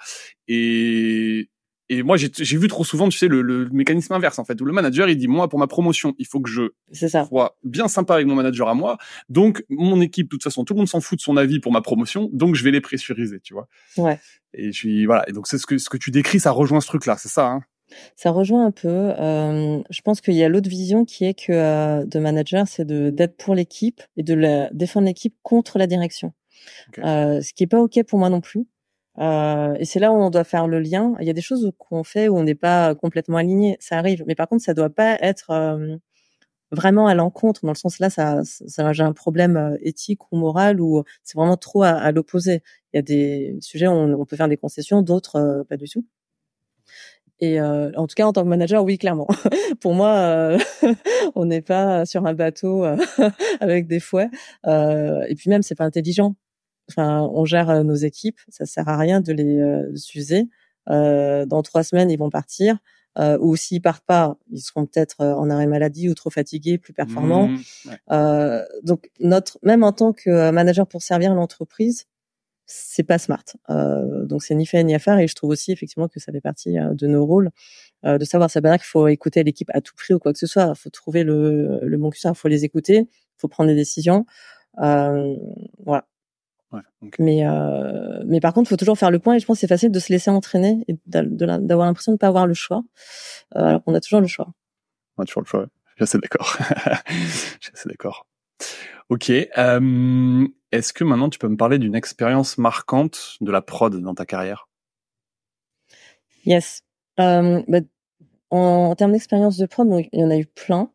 Et et moi, j'ai vu trop souvent, tu sais, le, le, mécanisme inverse, en fait, où le manager, il dit, moi, pour ma promotion, il faut que je ça. sois bien sympa avec mon manager à moi. Donc, mon équipe, de toute façon, tout le monde s'en fout de son avis pour ma promotion, donc je vais les pressuriser, tu vois. Ouais. Et je suis, voilà. Et donc, c'est ce que, ce que tu décris, ça rejoint ce truc-là, c'est ça, hein? Ça rejoint un peu. Euh, je pense qu'il y a l'autre vision qui est que euh, de manager, c'est d'être pour l'équipe et de la, défendre l'équipe contre la direction. Okay. Euh, ce qui est pas ok pour moi non plus. Et c'est là où on doit faire le lien. Il y a des choses qu'on fait où on n'est pas complètement aligné, ça arrive. Mais par contre, ça doit pas être vraiment à l'encontre, dans le sens là, ça, ça, j'ai un problème éthique ou moral ou c'est vraiment trop à, l'opposé. Il y a des sujets où on, peut faire des concessions, d'autres pas du tout. Et en tout cas, en tant que manager, oui, clairement. Pour moi, on n'est pas sur un bateau avec des fouets. et puis même, c'est pas intelligent. Enfin, on gère nos équipes, ça sert à rien de les user. dans trois semaines, ils vont partir euh, ou s'ils partent pas, ils seront peut-être euh, en arrêt maladie ou trop fatigués, plus performants. Mmh, euh, donc notre, même en tant que manager pour servir l'entreprise, c'est pas smart. Euh, donc c'est ni fait ni à faire et je trouve aussi effectivement que ça fait partie euh, de nos rôles euh, de savoir ça veut dire qu'il faut écouter l'équipe à tout prix ou quoi que ce soit. Il faut trouver le, le bon curseur, il faut les écouter, il faut prendre des décisions. voilà. Mais euh, mais par contre, il faut toujours faire le point et je pense que c'est facile de se laisser entraîner et d'avoir l'impression de ne pas avoir le choix, euh, alors qu'on a toujours le choix. On a toujours le choix. Je suis d'accord. Je suis assez d'accord. Ok. Euh, Est-ce que maintenant tu peux me parler d'une expérience marquante de la prod dans ta carrière? Yes. Euh, bah, en, termes d'expérience de prod, il y en a eu plein.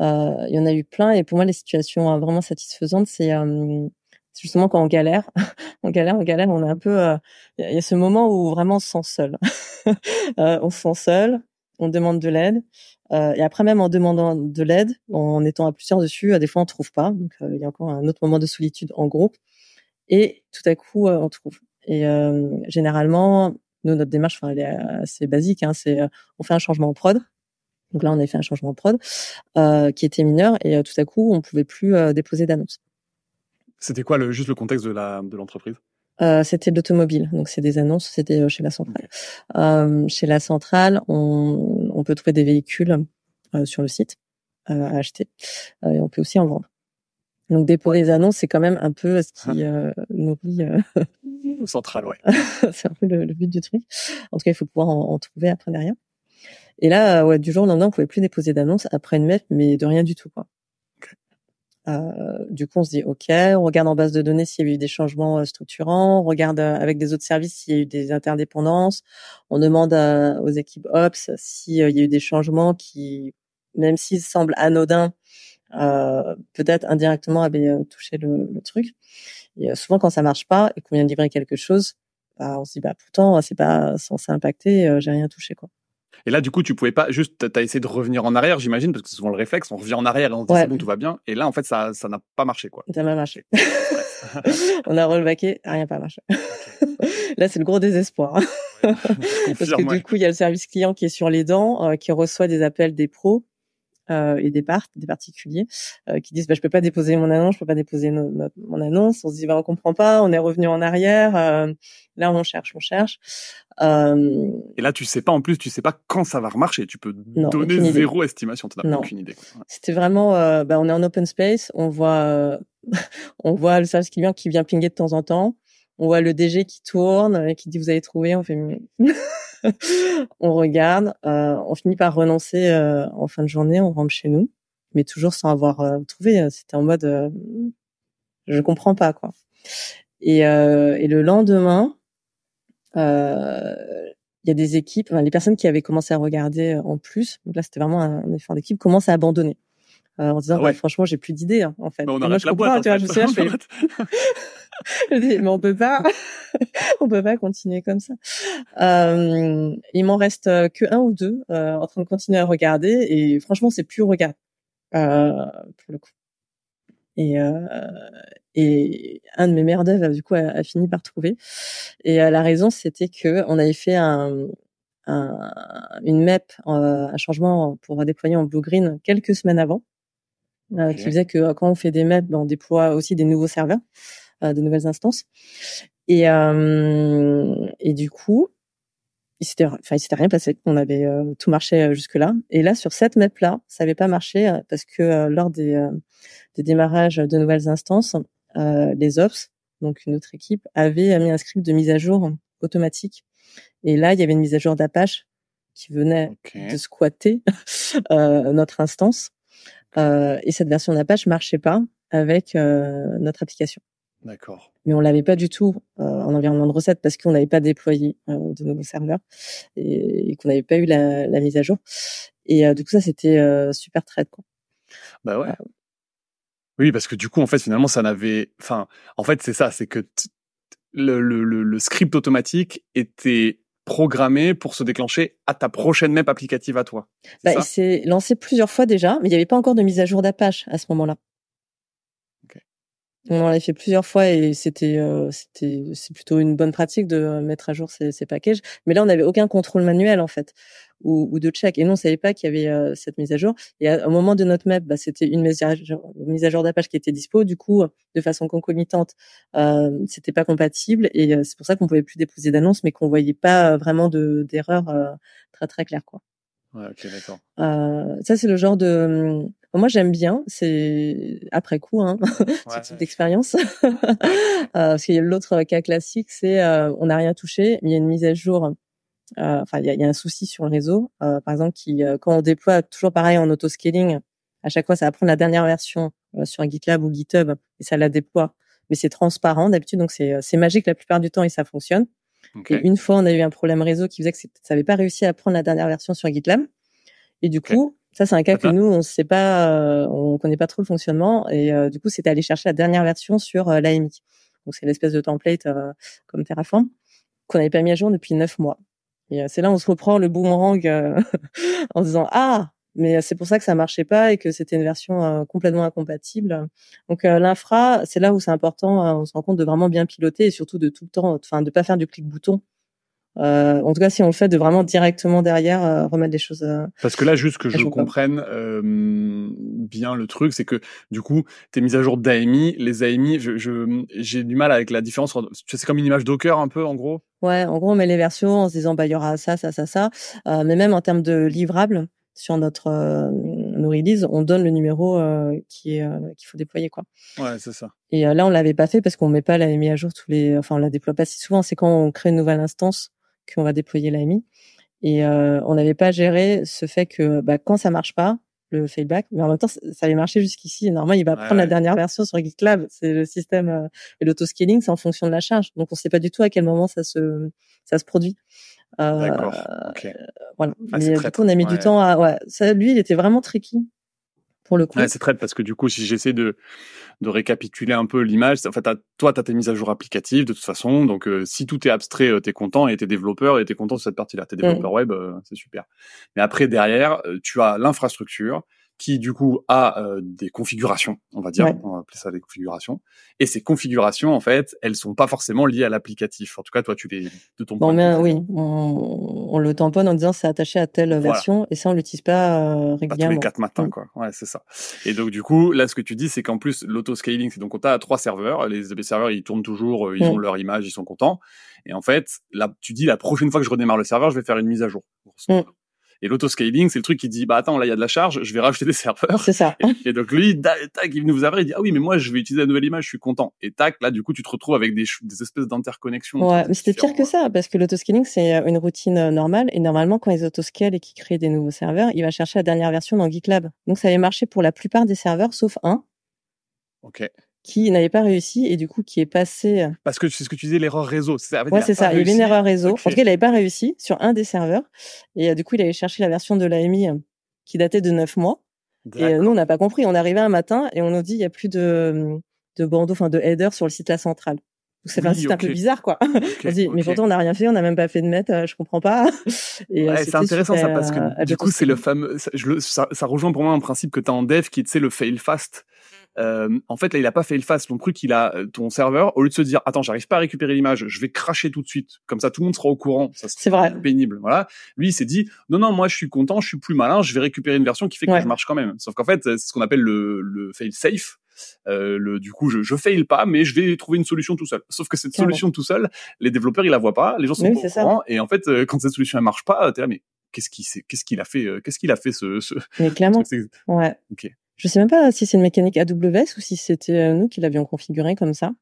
Euh, il y en a eu plein et pour moi les situations vraiment satisfaisantes, c'est euh, justement quand on galère, on galère, on galère, on est un peu, euh, il y a ce moment où vraiment on se sent seul. euh, on se sent seul, on demande de l'aide, euh, et après même en demandant de l'aide, en étant à plusieurs dessus, des fois on trouve pas, donc euh, il y a encore un autre moment de solitude en groupe, et tout à coup on trouve. Et généralement, nous notre démarche, enfin, elle est assez basique, hein, c'est on fait un changement en prod. Donc là, on a fait un changement en prod qui était mineur, et tout à coup, on pouvait plus déposer d'annonce. C'était quoi le, juste le contexte de la de l'entreprise? Euh, c'était l'automobile, donc c'est des annonces, c'était euh, chez la centrale. Euh, chez la centrale, on, on peut trouver des véhicules euh, sur le site euh, à acheter, et on peut aussi en vendre. Donc déposer les annonces, c'est quand même un peu ce qui euh, nourrit. centrale, ouais. c'est un peu le, but du truc. En tout cas, il faut pouvoir en, en trouver après derrière. Et là, ouais, du jour au lendemain, on pouvait plus déposer d'annonces après une MEP, mais de rien du tout, quoi. Euh, du coup, on se dit OK, on regarde en base de données s'il y a eu des changements euh, structurants, on regarde euh, avec des autres services s'il y a eu des interdépendances, on demande aux équipes Ops s'il y a eu des changements qui, même s'ils semblent anodins, peut-être indirectement avaient touché le, truc. Et souvent, quand ça marche pas et qu'on vient de livrer quelque chose, bah, on se dit bah pourtant c'est pas censé impacter, j'ai rien touché quoi. Et là, du coup, tu pouvais pas juste, t'as essayé de revenir en arrière, j'imagine, parce que c'est souvent le réflexe, on revient en arrière et on se dit c'est bon, tout va bien. Et là, en fait, ça, ça n'a pas marché, quoi. Ça m'a marché. on a relevaqué, rien pas marché. là, c'est le gros désespoir. parce que du coup, il y a le service client qui est sur les dents, euh, qui reçoit des appels des pros et des parts, des particuliers, euh, qui disent bah, je peux pas déposer mon annonce, je peux pas déposer mon annonce. On se dit bah on comprend pas, on est revenu en arrière. Euh, là on cherche, on cherche. Euh, et là tu sais pas en plus, tu sais pas quand ça va remarcher. Tu peux donner zéro estimation, tu n'as aucune idée. C'était vraiment, euh, bah, on est en open space, on voit, on voit le service client qui vient pinguer de temps en temps on voit le DG qui tourne et qui dit vous avez trouvé, on fait on regarde, euh, on finit par renoncer euh, en fin de journée, on rentre chez nous, mais toujours sans avoir euh, trouvé. C'était en mode je comprends pas quoi. Et, et le lendemain, il y a des équipes, enfin, les personnes qui avaient commencé à regarder en plus, donc là c'était vraiment un effort d'équipe, commencent à abandonner. en disant ah ouais. franchement j'ai plus d'idées hein, en fait. on arrête la boîte. Tu vois, je sais, je fais... mais on peut pas, on peut pas continuer comme ça. Euh, il m'en reste que un ou deux euh, en train de continuer à regarder et franchement c'est plus regard euh, pour le coup. Et, euh, et un de mes meilleurs devs du coup a, a fini par trouver. Et euh, la raison c'était que on avait fait un, un une map, un changement pour déployer en blue green quelques semaines avant. Euh, qui faisait que quand on fait des maps, ben, on déploie aussi des nouveaux serveurs. Euh, de nouvelles instances. Et, euh, et du coup, il s'était, enfin, il s'était rien passé. On avait euh, tout marché jusque là. Et là, sur cette map là, ça avait pas marché parce que lors des, des démarrages de nouvelles instances, les ops, donc une autre équipe, avait mis un script de mise à jour automatique. Et là, il y avait une mise à jour d'Apache qui venait de squatter euh, notre instance. Euh, et cette version d'Apache marchait pas avec euh, notre application. D'accord. Mais on l'avait pas du tout euh, en environnement de recette parce qu'on n'avait pas déployé euh, de nouveaux serveurs et, qu'on n'avait pas eu la, la, mise à jour. Et euh, du coup, ça c'était euh, super traite. Quoi. Bah ouais. Oui, parce que du coup, en fait, finalement, ça n'avait, enfin, en fait, c'est ça, c'est que le, le, le, script automatique était programmé pour se déclencher à ta prochaine map applicative à toi. Bah, il s'est lancé plusieurs fois déjà, mais il n'y avait pas encore de mise à jour d'Apache à ce moment-là. On en a fait plusieurs fois et c'était euh, c'était c'est plutôt une bonne pratique de mettre à jour ces, ces packages. Mais là, on n'avait aucun contrôle manuel en fait ou, ou de check et nous on savait pas qu'il y avait euh, cette mise à jour. Et au moment de notre map, bah, c'était une mise à jour, mise à jour d'Apache qui était dispo. Du coup, de façon concomitante, euh, c'était pas compatible et euh, c'est pour ça qu'on pouvait plus déposer d'annonces, mais qu'on voyait pas vraiment de d'erreur très très claire quoi. Ouais, ok, d'accord. ça c'est le genre de moi, j'aime bien. C'est après coup, hein, ce type d'expérience. euh, parce qu'il y a l'autre cas classique, c'est euh, on n'a rien touché, mais il y a une mise à jour. Euh, enfin, il y a, y a, un souci sur le réseau, euh, par exemple, qui quand on déploie toujours pareil en auto-scaling, à chaque fois, ça va prendre la dernière version sur GitLab ou GitHub et ça la déploie. Mais c'est transparent d'habitude, donc c'est c'est magique la plupart du temps et ça fonctionne. Et une fois, on a eu un problème réseau qui faisait que ça n'avait pas réussi à prendre la dernière version sur GitLab. Et du coup, ça, c'est un cas que nous, on sait pas, euh, on connaît pas trop le fonctionnement. Et euh, du coup, c'était aller chercher la dernière version sur euh, l'AMI. Donc, c'est l'espèce de template comme Terraform qu'on n'avait pas mis à jour depuis neuf mois. Et c'est là où on se reprend le boomerang en disant ah, mais c'est pour ça que ça marchait pas et que c'était une version complètement incompatible. Donc l'infra, c'est là où c'est important. on se rend compte de vraiment bien piloter et surtout de tout le temps, enfin de pas faire du clic bouton euh, en tout cas, si on le fait de vraiment directement derrière euh, remettre des choses. Euh, Parce que là, juste que je comprenne bien le truc, c'est que du coup, tes mises à jour d'AMI, les AMI, je, j'ai du mal avec la différence. C'est comme une image Docker un peu, en gros. Ouais, en gros, on met les versions en se disant bah il y aura ça, ça, ça, ça. mais même en termes de livrables sur notre nos releases, on donne le numéro qui est qu'il faut déployer quoi. Ouais, c'est ça. Et là, on l'avait pas fait parce qu'on met pas l'AMI à jour tous les, enfin on la déploie pas si souvent. C'est quand on crée une nouvelle instance qu'on va déployer l'AMI. Et euh, on n'avait pas géré ce fait que bah, quand ça marche pas, le failback, mais en même temps, ça avait marché jusqu'ici. Normalement, il va prendre la dernière version sur GitLab. C'est le système euh, et l'autoscaling, c'est en fonction de la charge. Donc, on ne sait pas du tout à quel moment ça se ça se produit. Euh, D'accord. Voilà. Ah, mais du coup, on a mis du temps à. Ouais, ça, lui, il était vraiment tricky pour le coup. Ouais, c'est très parce que du coup, si j'essaie de de récapituler un peu l'image, en fait, toi, tu as tes mises à jour applicatives de toute façon. Donc, euh, si tout est abstrait, euh, tu es content et t'es développeur et t'es content de cette partie-là. T'es développeur web, euh, c'est super. Mais après, derrière, tu as l'infrastructure qui du coup a euh, des configurations, on va dire, on va appeler ça des configurations. Et ces configurations, en fait, elles sont pas forcément liées à l'applicatif. En tout cas, toi, tu les de ton. Bon, mais oui, on, on, le tamponne en disant c'est attaché à telle version, et ça on l'utilise pas euh, régulièrement. Pas tous les quatre matins, mm. quoi. Ouais, c'est ça. Et donc du coup, là, ce que tu dis, c'est qu'en plus l'auto-scaling, c'est donc on a trois serveurs. Les, serveurs, ils tournent toujours, euh, ils mm. ont leur image, ils sont contents. Et en fait, là, tu dis la prochaine fois que je redémarre le serveur, je vais faire une mise à jour. Et l'autoscaling, c'est le truc qui dit, bah attends, là il y a de la charge, je vais rajouter des serveurs. C'est ça. Et, donc lui, tac, il nous avoir, il dit, ah oui, mais moi je vais utiliser la nouvelle image, je suis content. Et tac, là du coup, tu te retrouves avec des, des espèces d'interconnexions. Ouais, mais c'était pire que ça, parce que l'autoscaling, c'est une routine euh, normale. Et normalement, quand ils autoscalent et qu'ils créent des nouveaux serveurs, il va chercher la dernière version dans GitLab. Donc ça avait marché pour la plupart des serveurs, sauf un. Ok qui n'avait pas réussi et du coup qui est passé. Euh, Parce que c'est ce que tu disais, l'erreur réseau. Ouais, c'est ça. Il y avait une erreur réseau. En tout cas, il n'avait pas réussi sur un des serveurs. Et euh, du coup, il avait cherché la version de l'AMI euh, qui datait de neuf mois. Et nous, on n'a pas compris. On est arrivé un matin et on nous dit il y a plus de, de bandeau, enfin de header sur le site La Centrale. C'est un site un peu bizarre, quoi. on dit, mais pourtant on n'a rien fait, on n'a même pas fait de mettre, je comprends pas. Et ouais, c'est intéressant ça parce que du coup c'est le fameux, ça, ça, ça, rejoint pour moi un principe que tu as en dev qui est, le fail fast. Euh, en fait, là, il a pas fait le face. Ton truc, il a euh, ton serveur. Au lieu de se dire, attends, j'arrive pas à récupérer l'image, je vais cracher tout de suite. Comme ça, tout le monde sera au courant. C'est vrai. Pénible. Voilà. Lui, il s'est dit, non, non, moi, je suis content, je suis plus malin, je vais récupérer une version qui fait que je marche quand même. Sauf qu'en fait, c'est ce qu'on appelle le, le fail safe. Euh, le, du coup, je, je fail pas, mais je vais trouver une solution tout seul. Sauf que cette solution tout seul, les développeurs ils la voient pas, les gens sont pas au courant, et en fait, euh, quand cette solution elle marche pas, t'es là, mais qu'est-ce qu'il qu'est-ce qu'il a fait, qu'est-ce qu'il a fait ce, ce... Mais clairement. ouais. Ok. Je sais même pas si c'est une mécanique AWS ou si c'était euh, nous qui l'avions configuré comme ça.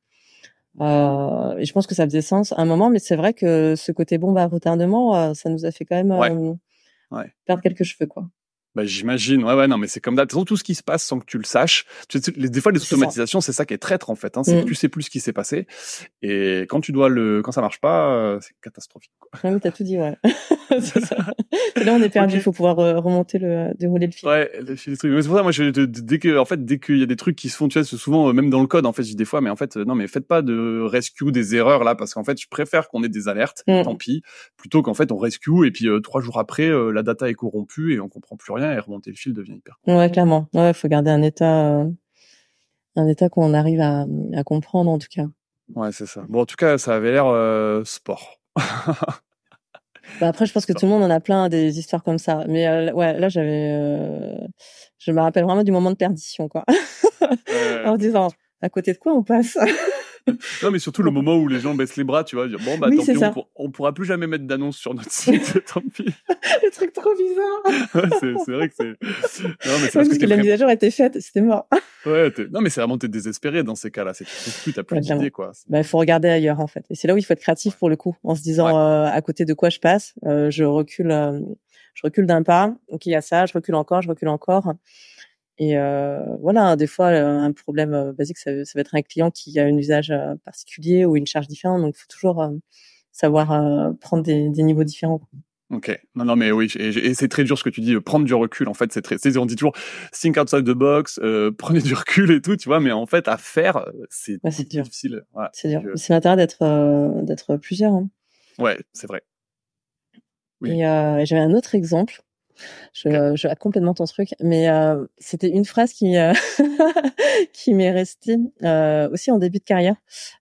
Euh, et je pense que ça faisait sens à un moment, mais c'est vrai que ce côté bombe à retardement, euh, ça nous a fait quand même euh, perdre quelques cheveux, quoi. Bah, j'imagine. Ouais, ouais, non, mais c'est comme d'habitude. Tout ce qui se passe sans que tu le saches. Tu sais, des fois, les automatisations, c'est ça qui est traître, en fait. Hein, c'est que mm. tu sais plus ce qui s'est passé. Et quand tu dois le, quand ça marche pas, c'est catastrophique, quoi. Ouais, mais t'as tout dit, ouais. c'est ça. là, on est perdu. Il faut pouvoir euh, remonter le, dérouler le fil. Ouais, le fil du truc. C'est pour ça, moi, je, dès que, en fait, dès qu'il y a des trucs qui se font, tu vois, souvent, euh, même dans le code, en fait, je dis des fois, mais en fait, non, mais faites pas de rescue des erreurs là, parce qu'en fait, je préfère qu'on ait des alertes, mm. tant pis, plutôt qu'en fait, on rescue et puis trois jours après, la data est corrompue et on comprend plus rien et remonter le fil devient hyper. Ouais, clairement. Ouais, faut garder un état, un état qu'on arrive à, à comprendre en tout cas. Ouais, c'est ça. Bon, en tout cas, ça avait l'air euh, sport. bah après, je pense que tout le monde en a plein des histoires comme ça. Mais euh, ouais, là, j'avais, euh, je me rappelle vraiment du moment de perdition, quoi. en disant, à côté de quoi on passe? non, mais surtout le moment où les gens baissent les bras, tu vois, dire bon bah tant pis, on, pourra plus jamais mettre d'annonce sur notre site, tant pis. Le truc trop bizarre. c'est vrai que c'est. Non, mais c'est parce, que, la mise à jour était faite, c'était mort. ouais, non, mais c'est vraiment t'es désespéré dans ces cas-là. C'est plus, t'as plus d'idées quoi. Bah, il faut regarder ailleurs en fait. Et c'est là où il faut être créatif pour le coup, en se disant euh, à côté de quoi je passe, euh, je recule, euh, je recule d'un pas. Donc il y a ça, je recule encore, je recule encore. Et euh, voilà, des fois, euh, un problème euh, basique, ça, ça, va être un client qui a un usage particulier ou une charge différente. Donc, il faut toujours savoir prendre des, des, niveaux différents. Ok, non, non, mais oui, et, c'est très dur ce que tu dis, prendre du recul. En fait, c'est très, on dit toujours think outside the box, euh, prenez du recul et tout, tu vois. Mais en fait, à faire, c'est ouais, difficile. Ouais, c'est dur. C'est l'intérêt d'être d'être plusieurs. Hein. Ouais, c'est vrai. Oui. Et j'avais un autre exemple je, je hâte complètement ton truc, mais euh, c'était une phrase qui euh, qui m'est restée euh, aussi en début de carrière.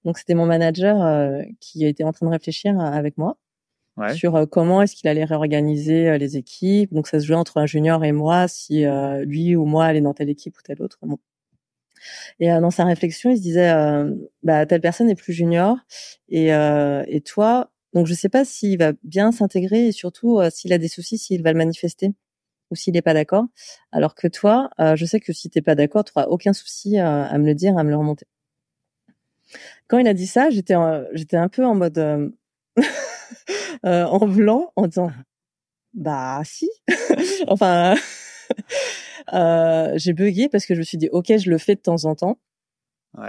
Donc c'était mon manager euh, qui était en train de réfléchir avec moi ouais. sur euh, comment est-ce qu'il allait réorganiser les équipes. Donc ça se jouait entre un junior et moi, si lui ou moi allait dans telle équipe ou telle autre. Bon. Et dans sa réflexion, il se disait, bah telle personne est plus junior et et toi donc je sais pas s'il va bien s'intégrer et surtout euh, s'il a des soucis, s'il va le manifester ou s'il n'est pas d'accord. Alors que toi, euh, je sais que si t'es pas d'accord, tu n'auras aucun souci euh, à me le dire, à me le remonter. Quand il a dit ça, j'étais j'étais un peu en mode en blanc en disant bah si. enfin j'ai bugué parce que je me suis dit ok je le fais de temps en temps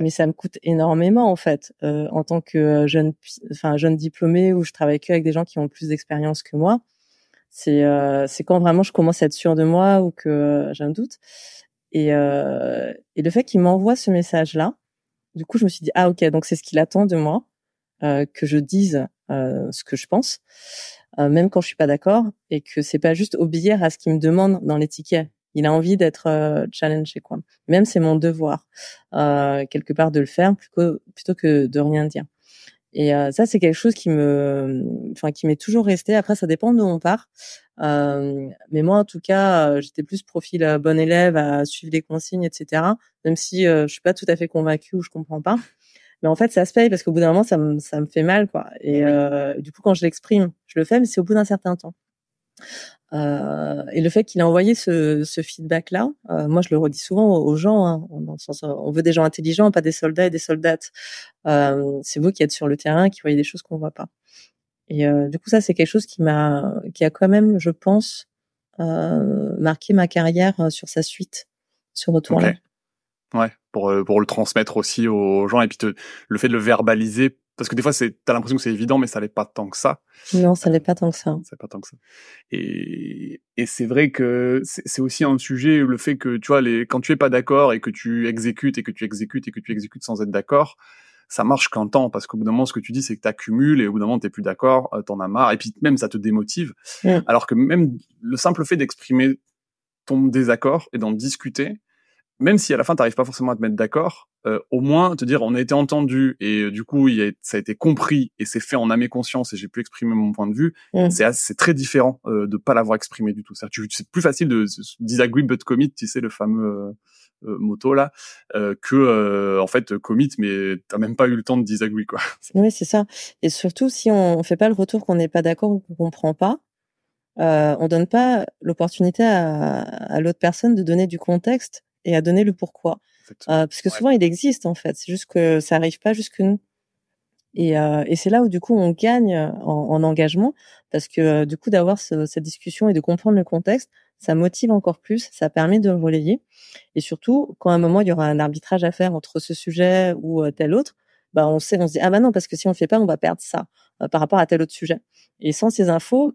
mais ça me coûte énormément en fait euh, en tant que euh, jeune enfin jeune diplômé où je travaille que avec des gens qui ont plus d'expérience que moi. C'est euh, c'est quand vraiment je commence à être sûr de moi ou que euh, j'ai un doute. Et euh, et le fait qu'il m'envoie ce message là du coup je me suis dit ah ok donc c'est ce qu'il attend de moi euh, que je dise ce que je pense même quand je suis pas d'accord et que c'est pas juste obéir à ce qu'il me demande dans les tickets il a envie d'être euh, challengé quoi. Même c'est mon devoir euh, quelque part de le faire plutôt plutôt que de rien dire. Et euh, ça c'est quelque chose qui me, enfin qui m'est toujours resté. Après ça dépend d'où on part. Euh, mais moi en tout cas euh, j'étais plus profil euh, bon élève à suivre les consignes etc. Même si je suis pas tout à fait convaincue ou je comprends pas. Mais en fait ça se paye parce qu'au bout d'un moment ça me ça me fait mal quoi. Et du coup quand je l'exprime je le fais mais c'est au bout d'un certain temps. Euh, et le fait qu'il ait envoyé ce, ce feedback-là, euh, moi je le redis souvent aux, gens, hein, sens, on veut des gens intelligents, pas des soldats et des soldates. Euh, c'est vous qui êtes sur le terrain, qui voyez des choses qu'on voit pas. Et euh, du coup, ça c'est quelque chose qui m'a, qui a quand même, je pense, euh, marqué ma carrière euh, sur sa suite, ce retour-là. Ouais, pour pour le transmettre aussi aux gens et puis le fait de le verbaliser parce que des fois, c'est, t'as l'impression que c'est évident, mais ça l'est pas tant que ça. Non, ça l'est pas tant que ça. C'est pas tant que ça. Et, et c'est vrai que c'est aussi un sujet, le fait que, tu vois, les, quand tu es pas d'accord et que tu exécutes et que tu exécutes et que tu exécutes sans être d'accord, ça marche qu'un temps, parce qu'au bout d'un moment, ce que tu dis, c'est que tu accumules et au bout d'un moment, t'es plus d'accord, euh, t'en as marre, et puis même ça te démotive. Alors que même le simple fait d'exprimer ton désaccord et d'en discuter, même si à la fin t'arrives pas forcément à te mettre d'accord, euh, au moins te dire on a été entendu et euh, du coup il a, ça a été compris et c'est fait en âme et conscience et j'ai pu exprimer mon point de vue. Mm. C'est c'est très différent euh, de pas l'avoir exprimé du tout. C'est plus facile de disagree but commit, tu sais le fameux euh, moto là, que en fait commit mais t'as même pas eu le temps de disagree quoi. Oui c'est ça. Et surtout si on, fait pas le retour qu'on n'est pas d'accord ou qu'on comprend pas. On donne pas l'opportunité à, à l'autre personne de donner du contexte et à donner le pourquoi. Euh, parce que souvent il existe en fait, c'est juste que ça arrive pas jusque nous. Et, euh, et c'est là où du coup on gagne en, en engagement parce que euh, du coup d'avoir ce, cette discussion et de comprendre le contexte, ça motive encore plus, ça permet de le relayer. Et surtout quand à un moment il y aura un arbitrage à faire entre ce sujet ou euh, tel autre, bah on sait, on se dit ah bah non parce que si on le fait pas on va perdre ça euh, par rapport à tel autre sujet. Et sans ces infos,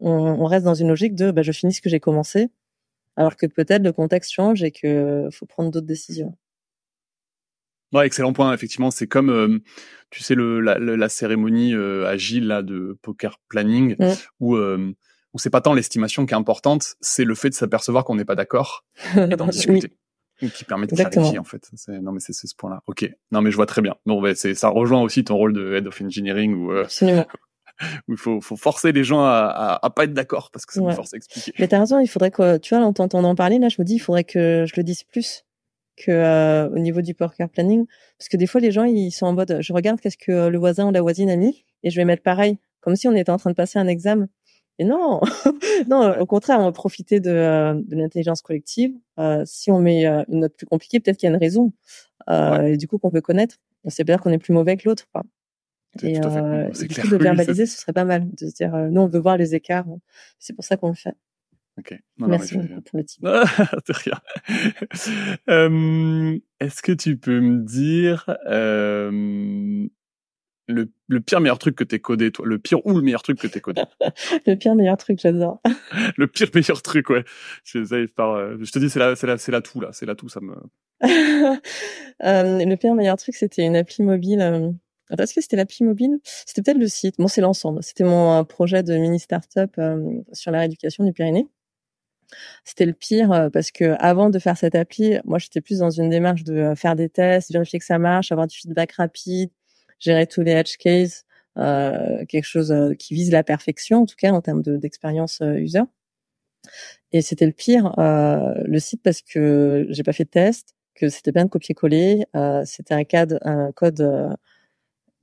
on, reste dans une logique de bah, je finis ce que j'ai commencé, alors que peut-être le contexte change et que faut prendre d'autres décisions. Ouais, excellent point. Effectivement, c'est comme, euh, tu sais, le, la, la cérémonie euh, agile là, de poker planning, mm. où, euh, où c'est pas tant l'estimation qui est importante, c'est le fait de s'apercevoir qu'on n'est pas d'accord et d'en discuter. Qui permet de clarifier, en fait. Non, mais c'est ce point-là. Ok. Non, mais je vois très bien. Bon, ben, c'est, ça rejoint aussi ton rôle de head of engineering euh, où il faut, faut forcer les gens à, à, à pas être d'accord parce que ça nous force à expliquer. Mais t'as raison, il faudrait que, tu vois, en t'entendant parler, là, je me dis, il faudrait que je le dise plus que euh, au niveau du poker planning. Parce que des fois les gens ils sont en mode je regarde qu'est-ce que le voisin ou la voisine a mis et je vais mettre pareil comme si on était en train de passer un examen. Et non non au contraire on va profiter de, euh, de l'intelligence collective. Euh, si on met euh, une note plus compliquée peut-être qu'il y a une raison et du coup qu'on peut connaître. C'est dire qu'on est plus mauvais que l'autre. Et, euh, du coup, de verbaliser, ce serait pas mal. De se dire, nous, on veut voir les écarts. C'est pour ça qu'on le fait. Ok. Merci beaucoup pour le type. rien. euh, Est-ce que tu peux me dire euh, le, le, pire meilleur truc que t'es codé, toi? Le pire ou le meilleur truc que t'es codé? Le pire meilleur truc, j'adore. le pire meilleur truc, ouais. Je, par, euh, je te dis, c'est la, c'est la, c'est la tout là, c'est la tout, ça me. euh, le pire meilleur truc, c'était une appli mobile. Euh... Est-ce que c'était l'appli mobile C'était peut-être le site. Bon, c'est l'ensemble. C'était mon euh, projet de mini startup euh, sur la rééducation du Pyrénées. C'était le pire euh, parce que avant de faire cette appli, moi j'étais plus dans une démarche de euh, faire des tests, vérifier que ça marche, avoir du feedback rapide, gérer tous les edge cases, euh, quelque chose euh, qui vise la perfection en tout cas en termes d'expérience user. Et c'était le pire le site parce que j'ai pas fait de test, que c'était bien de copier-coller, c'était un, code, un code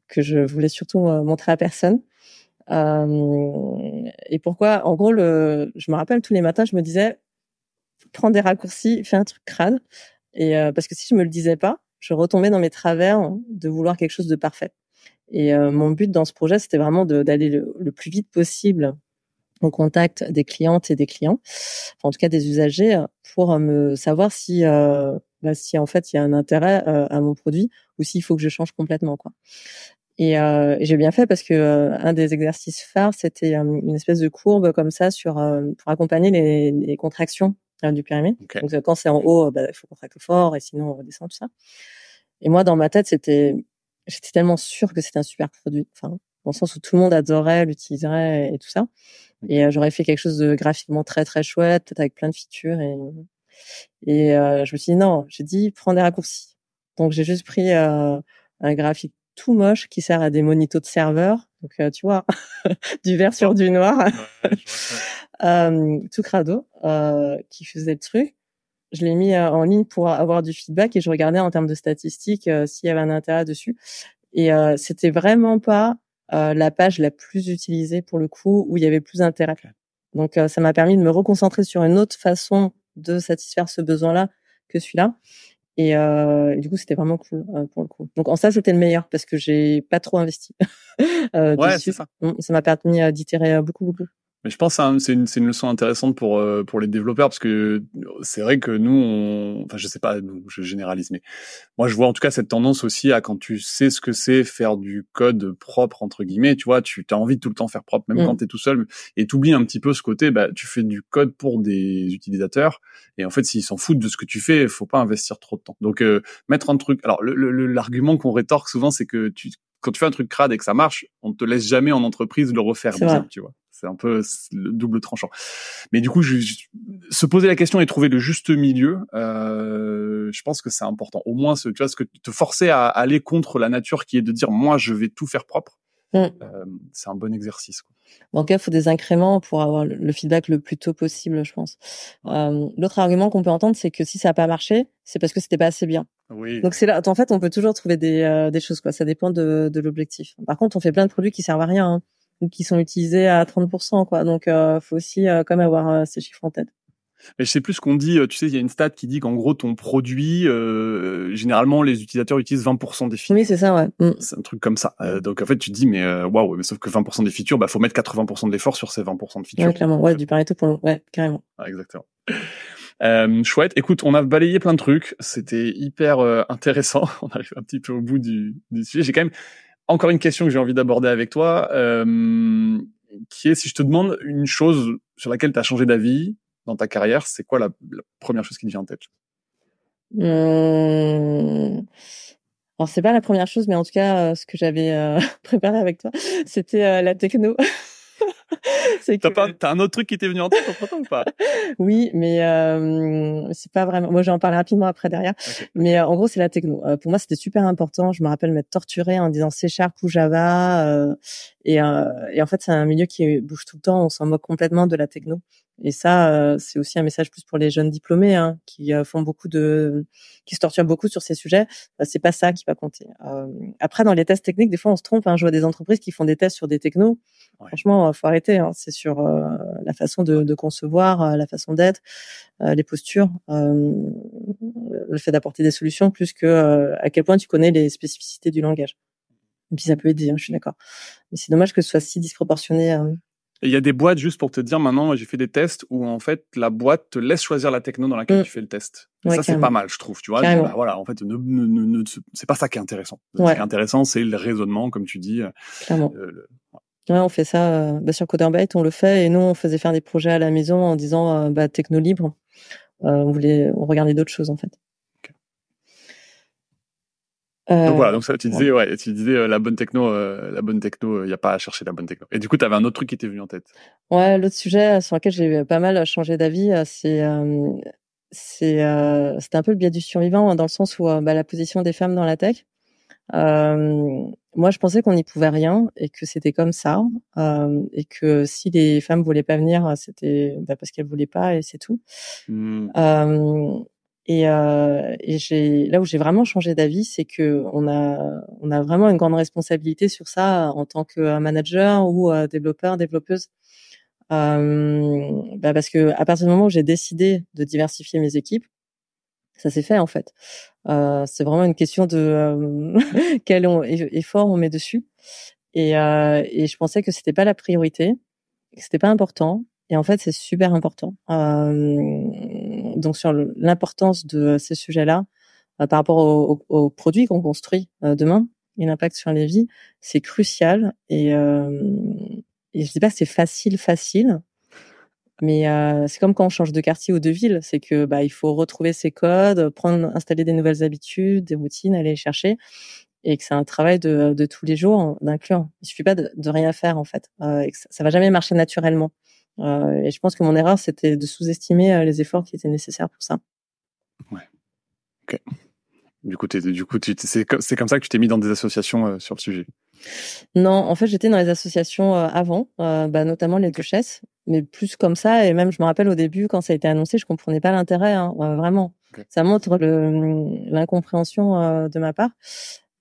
que je voulais surtout montrer à personne. Euh, et pourquoi En gros, le, je me rappelle tous les matins, je me disais, prends des raccourcis, fais un truc crade. Et euh, parce que si je me le disais pas, je retombais dans mes travers de vouloir quelque chose de parfait. Et euh, mon but dans ce projet, c'était vraiment d'aller le, le, plus vite possible au contact des clientes et des clients, enfin, en tout cas des usagers, pour me savoir si, euh, bah, si en fait il y a un intérêt à mon produit ou s'il faut que je change complètement quoi. Et euh, j'ai bien fait parce que euh, un des exercices phares, c'était euh, une espèce de courbe comme ça sur euh, pour accompagner les, les contractions du pyramide. Donc quand c'est en haut, bah, il faut contracter fort et sinon on redescend tout ça. Et moi dans ma tête, c'était j'étais tellement sûre que c'était un super produit. Enfin, dans le sens où tout le monde adorait, l'utiliserait et tout ça. Et j'aurais fait quelque chose de graphiquement très très chouette, peut-être avec plein de features. Et, et je me suis dit non, j'ai dit prends des raccourcis. Donc j'ai juste pris un graphique tout moche qui sert à des monitos de serveur. Donc euh, tu vois, du vert sur du noir, euh, tout crado, euh, qui faisait le truc. Je l'ai mis en ligne pour avoir du feedback et je regardais en termes de statistiques s'il y avait un intérêt dessus. Et c'était vraiment pas la page la plus utilisée pour le coup où il y avait plus d'intérêt. Donc ça m'a permis de me reconcentrer sur une autre façon de satisfaire ce besoin-là que celui-là. Et, euh, et, du coup, c'était vraiment cool euh, pour le coup. Donc en ça, c'était le meilleur parce que j'ai pas trop investi. euh, ouais, c'est ça. Mm, ça m'a permis euh, d'itérer euh, beaucoup, beaucoup. Mais je pense que c'est une, une leçon intéressante pour euh, pour les développeurs parce que c'est vrai que nous, on, enfin je sais pas, je généralise, mais moi je vois en tout cas cette tendance aussi à quand tu sais ce que c'est faire du code propre entre guillemets, tu vois, tu as envie de tout le temps faire propre, même mm. quand tu es tout seul, et t'oublies un petit peu ce côté, bah tu fais du code pour des utilisateurs et en fait s'ils s'en foutent de ce que tu fais, faut pas investir trop de temps. Donc euh, mettre un truc, alors l'argument le, qu'on rétorque souvent c'est que tu quand tu fais un truc crade et que ça marche, on te laisse jamais en entreprise le refaire bien, tu vois c'est un peu le double tranchant. Mais du coup, je, se poser la question et trouver le juste milieu, euh, je pense que c'est important. Au moins, ce, tu vois, ce que te forcer à aller contre la nature, qui est de dire moi, je vais tout faire propre. Mm. Euh, c'est un bon exercice. Quoi. en tout cas, il faut des incréments pour avoir le feedback le plus tôt possible, je pense. Euh, L'autre argument qu'on peut entendre, c'est que si ça n'a pas marché, c'est parce que c'était pas assez bien. Oui. Donc c'est là, en fait, on peut toujours trouver des, euh, des choses, quoi. Ça dépend de, de l'objectif. Par contre, on fait plein de produits qui servent à rien. Hein ou qui sont utilisés à 30%, quoi. Donc, euh, faut aussi euh, quand même avoir euh, ces chiffres en tête. Mais je sais plus ce qu'on dit. Tu sais, il y a une stat qui dit qu'en gros, ton produit, euh, généralement, les utilisateurs utilisent 20% des features. Oui, c'est ça, ouais. Mm. C'est un truc comme ça. Euh, donc, en fait, tu te dis, mais waouh, mais sauf que 20% des features, bah, faut mettre 80% de l'effort sur ces 20% de features. Ouais, clairement. Ouais, du Pareto pour le... Ouais, carrément. Ah, exactement. Euh, chouette. Écoute, on a balayé plein de trucs. C'était hyper intéressant. On arrive un petit peu au bout du, du sujet. J'ai quand même encore une question que j'ai envie d'aborder avec toi. Euh, qui est si je te demande une chose sur laquelle tu as changé d'avis dans ta carrière, c'est quoi la, première chose qui te vient en tête? Mmh. Alors c'est pas la première chose, mais en tout cas, ce que j'avais préparé avec toi, c'était la techno. T'as pas, t'as un autre truc qui t'est venu en tête entre temps ou pas? Oui, mais euh, c'est pas vraiment. Moi, j'en parle rapidement après derrière. Mais euh, en gros, c'est la techno. Euh, pour moi, c'était super important. Je me rappelle m'être torturée en disant C Sharp ou Java. Euh, et, euh, et, en fait, c'est un milieu qui bouge tout le temps. On s'en moque complètement de la techno. Et ça, c'est aussi un message plus pour les jeunes diplômés hein, qui font beaucoup de, qui se torturent beaucoup sur ces sujets. c'est pas ça qui va compter. après, dans les tests techniques, des fois, on se trompe. Hein. Je vois des entreprises qui font des tests sur des technos. Franchement, faut arrêter. Hein. C'est sur la façon de, de concevoir, la façon d'être, les postures, le fait d'apporter des solutions, plus que à quel point tu connais les spécificités du langage. Et puis ça peut aider, hein, je suis d'accord. Mais c'est dommage que ce soit si disproportionné. Il y a des boîtes juste pour te dire maintenant, j'ai fait des tests où en fait la boîte te laisse choisir la techno dans laquelle mmh. tu fais le test. ça c'est pas mal, je trouve. Tu vois, bah, voilà, en fait, ne, ne, ne, c'est pas ça qui est intéressant. Ce qui est intéressant, c'est le raisonnement, comme tu dis. Clairement. Euh, ouais. on fait ça euh, bah, sur Coderbyte, on le fait, et nous on faisait faire des projets à la maison en disant euh, bah, techno libre. On voulait, on regardait d'autres choses en fait. Euh, donc voilà, donc ça, tu disais, ouais, tu disais euh, la bonne techno, euh, la bonne techno, il n'y a pas à chercher la bonne techno. Et du coup, tu avais un autre truc qui t'est venu en tête. Ouais, l'autre sujet sur lequel j'ai pas mal changé d'avis, c'est c'est c'était un peu le biais du survivant dans le sens où bah, la position des femmes dans la tech. moi, je pensais qu'on n'y pouvait rien et que c'était comme ça et que si les femmes voulaient pas venir, c'était bah, parce qu'elles voulaient pas et c'est tout. Mmh. Et, euh, et j'ai là où j'ai vraiment changé d'avis, c'est que on a on a vraiment une grande responsabilité sur ça en tant que manager ou euh, développeur, développeuse. Euh, bah parce que à partir du moment où j'ai décidé de diversifier mes équipes, ça s'est fait en fait. Euh, c'est vraiment une question de euh, quel effort on met dessus. Et, euh, et je pensais que c'était pas la priorité, que c'était pas important. Et en fait, c'est super important. Euh, donc sur l'importance de ces sujets-là euh, par rapport aux, produits qu'on construit euh, demain et l'impact sur les vies, c'est crucial. Et, et je dis pas c'est facile, facile, mais c'est comme quand on change de quartier ou de ville, c'est que bah il faut retrouver ses codes, prendre, installer des nouvelles habitudes, des routines, aller les chercher, et que c'est un travail de, tous les jours d'inclure. Il suffit pas de, rien faire en fait, et que ça, ça va jamais marcher naturellement. Euh, et je pense que mon erreur, c'était de sous-estimer euh, les efforts qui étaient nécessaires pour ça. Ouais. Ok. Du coup, du coup, c'est comme ça que tu t'es mis dans des associations euh, sur le sujet? Non, en fait, j'étais dans les associations avant, bah, notamment les duchesses, mais plus comme ça. Et même, je me rappelle au début, quand ça a été annoncé, je comprenais pas l'intérêt, hein, vraiment. Ça montre l'incompréhension de ma part.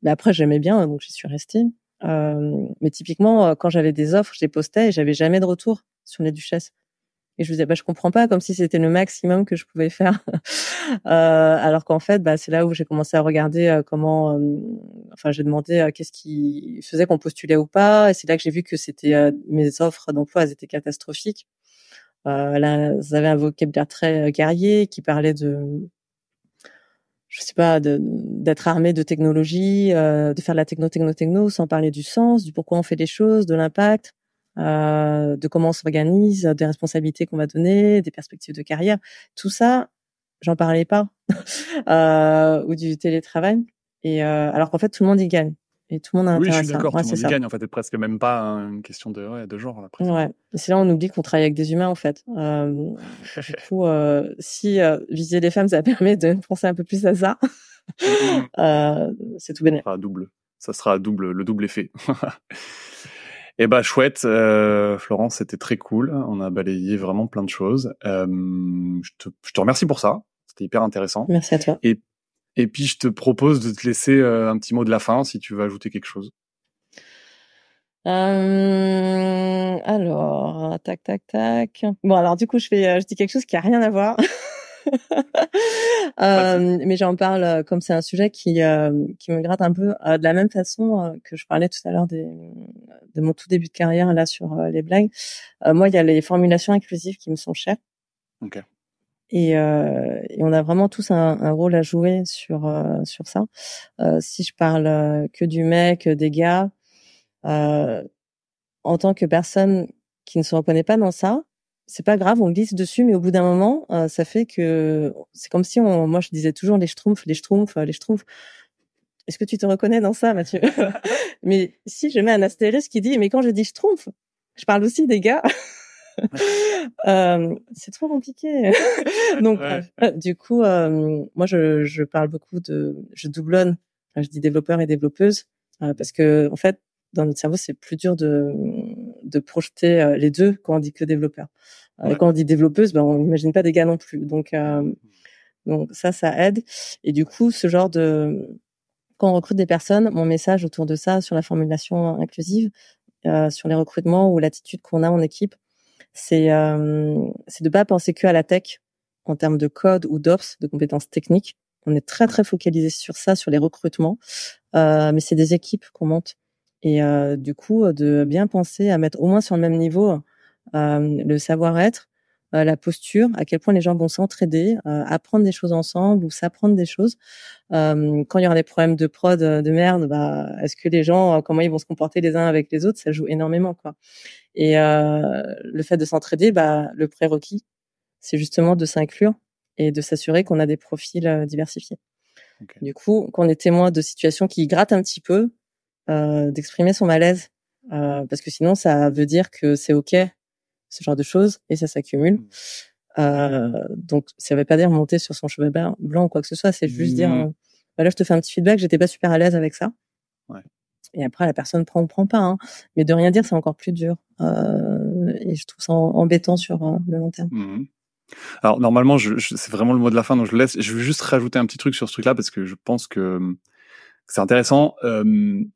Mais après, j'aimais bien, donc j'y suis restée. mais typiquement, quand j'avais des offres, je les postais et j'avais jamais de retour sur les duchesses. Et je me disais, bah, je comprends pas, comme si c'était le maximum que je pouvais faire. euh, alors qu'en fait, bah, c'est là où j'ai commencé à regarder euh, comment, euh, enfin, j'ai demandé euh, qu'est-ce qui faisait qu'on postulait ou pas. Et c'est là que j'ai vu que c'était mes offres d'emploi, elles étaient catastrophiques. Euh, là, vous avez un vocabulaire très guerrier qui parlait de, je sais pas, d'être armé de technologie, de faire de la techno, techno, techno, sans parler du sens, du pourquoi on fait les choses, de l'impact euh, de comment on s'organise, des responsabilités qu'on va donner, des perspectives de carrière. Tout ça, j'en parlais pas, euh, ou du télétravail. Et euh, alors qu'en fait, tout le monde y gagne. Et tout le monde a Oui, je suis d'accord, tout le monde y gagne. En fait, c'est presque même pas une question de, ouais, de genre. Après. Ouais. C'est là on oublie qu'on travaille avec des humains, en fait. Euh, du coup, euh, si euh, viser les femmes, ça permet de penser un peu plus à ça, euh, c'est tout bénéfique. Ça sera double. Ça sera double, le double effet. Eh ben chouette, euh, Florence, c'était très cool. On a balayé vraiment plein de choses. Euh, je, te, je, te, remercie pour ça. C'était hyper intéressant. Merci à toi. Et, et puis je te propose de te laisser euh, un petit mot de la fin si tu veux ajouter quelque chose. Euh, alors, tac, tac, tac. Bon, alors du coup, je fais, euh, je dis quelque chose qui a rien à voir. euh, mais j'en parle euh, comme c'est un sujet qui euh, qui me gratte un peu euh, de la même façon que je parlais tout à l'heure des, de mon tout début de carrière là sur les blagues. moi, il y a les formulations inclusives qui me sont chères. Okay. Et, et, on a vraiment tous un, un rôle à jouer sur sur ça. si je parle que du mec, des gars, en tant que personne qui ne se reconnaît pas dans ça, c'est pas grave, on glisse dessus, mais au bout d'un moment, euh, ça fait que c'est comme si on, moi je disais toujours les schtroumpfs, les schtroumpfs, les schtroumpfs. Est-ce que tu te reconnais dans ça, Mathieu? Mais si je mets un astérisque qui dit, mais quand je dis schtroumpf, je parle aussi des gars. euh, c'est trop compliqué. Donc, du coup, euh, moi, je, je, parle beaucoup de, je doublonne. je dis développeur et développeuse euh, parce que, en fait, dans notre cerveau, c'est plus dur de, de projeter euh, les deux quand on dit que développeur. Euh, quand on dit développeuse, ben, on n'imagine pas des gars non plus. Donc, mmh. donc ça, ça aide. Et du coup, ce genre de quand on recrute des personnes, mon message autour de ça, sur la formulation inclusive, euh, sur les recrutements ou l'attitude qu'on a en équipe, c'est euh, c'est de pas penser que à la tech en termes de code ou d'ops, de compétences techniques. On est très très focalisé sur ça, sur les recrutements, euh, mais c'est des équipes qu'on monte. Et euh, du coup, de bien penser à mettre au moins sur le même niveau euh, le savoir-être, euh, la posture, à quel point les gens vont s'entraider, euh, apprendre des choses ensemble ou s'apprendre des choses. Euh, quand il y aura des problèmes de prod de merde, bah, est-ce que les gens, comment ils vont se comporter les uns avec les autres, ça joue énormément quoi. Et le fait de s'entraider, bah, le prérequis, c'est justement de s'inclure et de s'assurer qu'on a des profils diversifiés. Du coup, qu'on est témoin de situations qui grattent un petit peu, d'exprimer son malaise, parce que sinon ça veut dire que c'est ok ce genre de choses, et ça s'accumule. Mmh. Euh, donc, ça veut pas dire monter sur son cheveu blanc ou quoi que ce soit, c'est juste dire, mmh. euh, bah là, je te fais un petit feedback, j'étais pas super à l'aise avec ça. Ouais. Et après, la personne prend ou prend pas. Hein. Mais de rien dire, c'est encore plus dur. Euh, et je trouve ça embêtant sur euh, le long terme. Mmh. Alors normalement, je, c'est vraiment le mot de la fin, donc je laisse. Je veux juste rajouter un petit truc sur ce truc-là parce que je pense que c'est intéressant. Euh,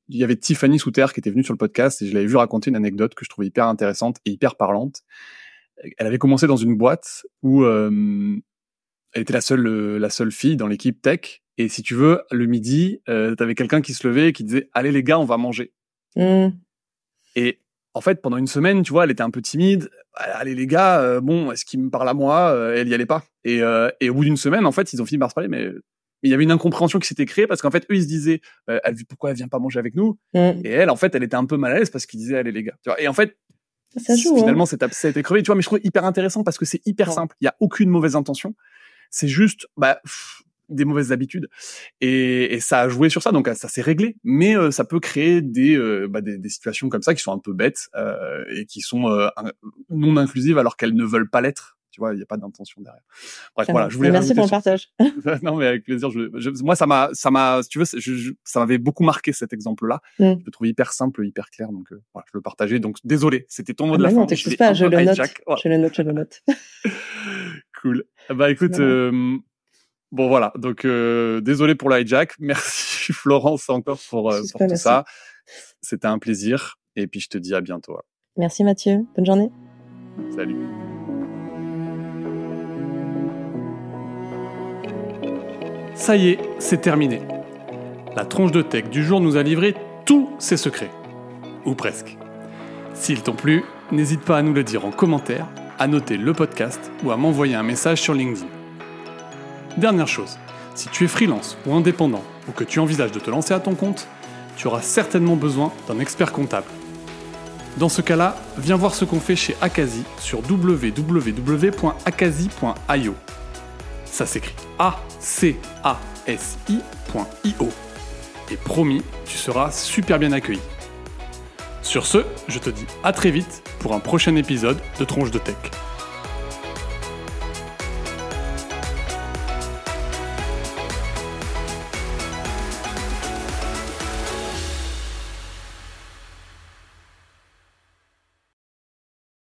il y avait Tiffany Souter qui était venue sur le podcast et je l'avais vu raconter une anecdote que je trouvais hyper intéressante et hyper parlante. Elle avait commencé dans une boîte où euh, elle était la seule la seule fille dans l'équipe tech et si tu veux le midi, euh, t'avais quelqu'un qui se levait et qui disait allez les gars on va manger. Mmh. Et en fait pendant une semaine tu vois elle était un peu timide. Allez les gars euh, bon est-ce qu'il me parle à moi? Elle y allait pas. Et, et au bout d'une semaine en fait ils ont fini par se parler mais il y avait une incompréhension qui s'était créée parce qu'en fait eux ils se disaient euh, elle, pourquoi elle vient pas manger avec nous mm. et elle en fait elle était un peu mal à l'aise parce qu'ils disaient allez les gars. Tu vois et en fait ça joue, finalement hein. ça a été crevé. Tu vois mais je trouve hyper intéressant parce que c'est hyper simple. Il y a aucune mauvaise intention. C'est juste bah des mauvaises habitudes. Et, et, ça a joué sur ça. Donc ça s'est réglé. Mais euh, ça peut créer des, euh, bah, des, des situations comme ça qui sont un peu bêtes euh, et qui sont non inclusives alors qu'elles ne veulent pas l'être tu vois, il n'y a pas d'intention derrière. Bref, voilà, je voulais. Merci pour le partage. non, mais avec plaisir. Je, moi, ça m'a, ça m'a, tu veux, ça m'avait beaucoup marqué cet exemple-là. Mm. Je le trouve hyper simple, hyper clair, donc euh, voilà, je le partageais. Donc désolé, c'était ton mot de ah la non, fin. Non, pas, je le, note, je le note. Je le note. cool. Bah écoute. Euh, bon voilà, donc euh, désolé pour le hijack. Merci Florence encore pour, pour tout ça. C'était un plaisir. Et puis je te dis à bientôt. Merci Mathieu. Bonne journée. Salut. Ça y est, c'est terminé. La tronche de tech du jour nous a livré tous ses secrets. Ou presque. S'ils t'ont plu, n'hésite pas à nous le dire en commentaire, à noter le podcast ou à m'envoyer un message sur LinkedIn. Dernière chose, si tu es freelance ou indépendant ou que tu envisages de te lancer à ton compte, tu auras certainement besoin d'un expert comptable. Dans ce cas-là, viens voir ce qu'on fait chez Akazi sur www.akazi.io. Ça s'écrit A-C-A-S-I.io. Et promis, tu seras super bien accueilli. Sur ce, je te dis à très vite pour un prochain épisode de Tronche de Tech.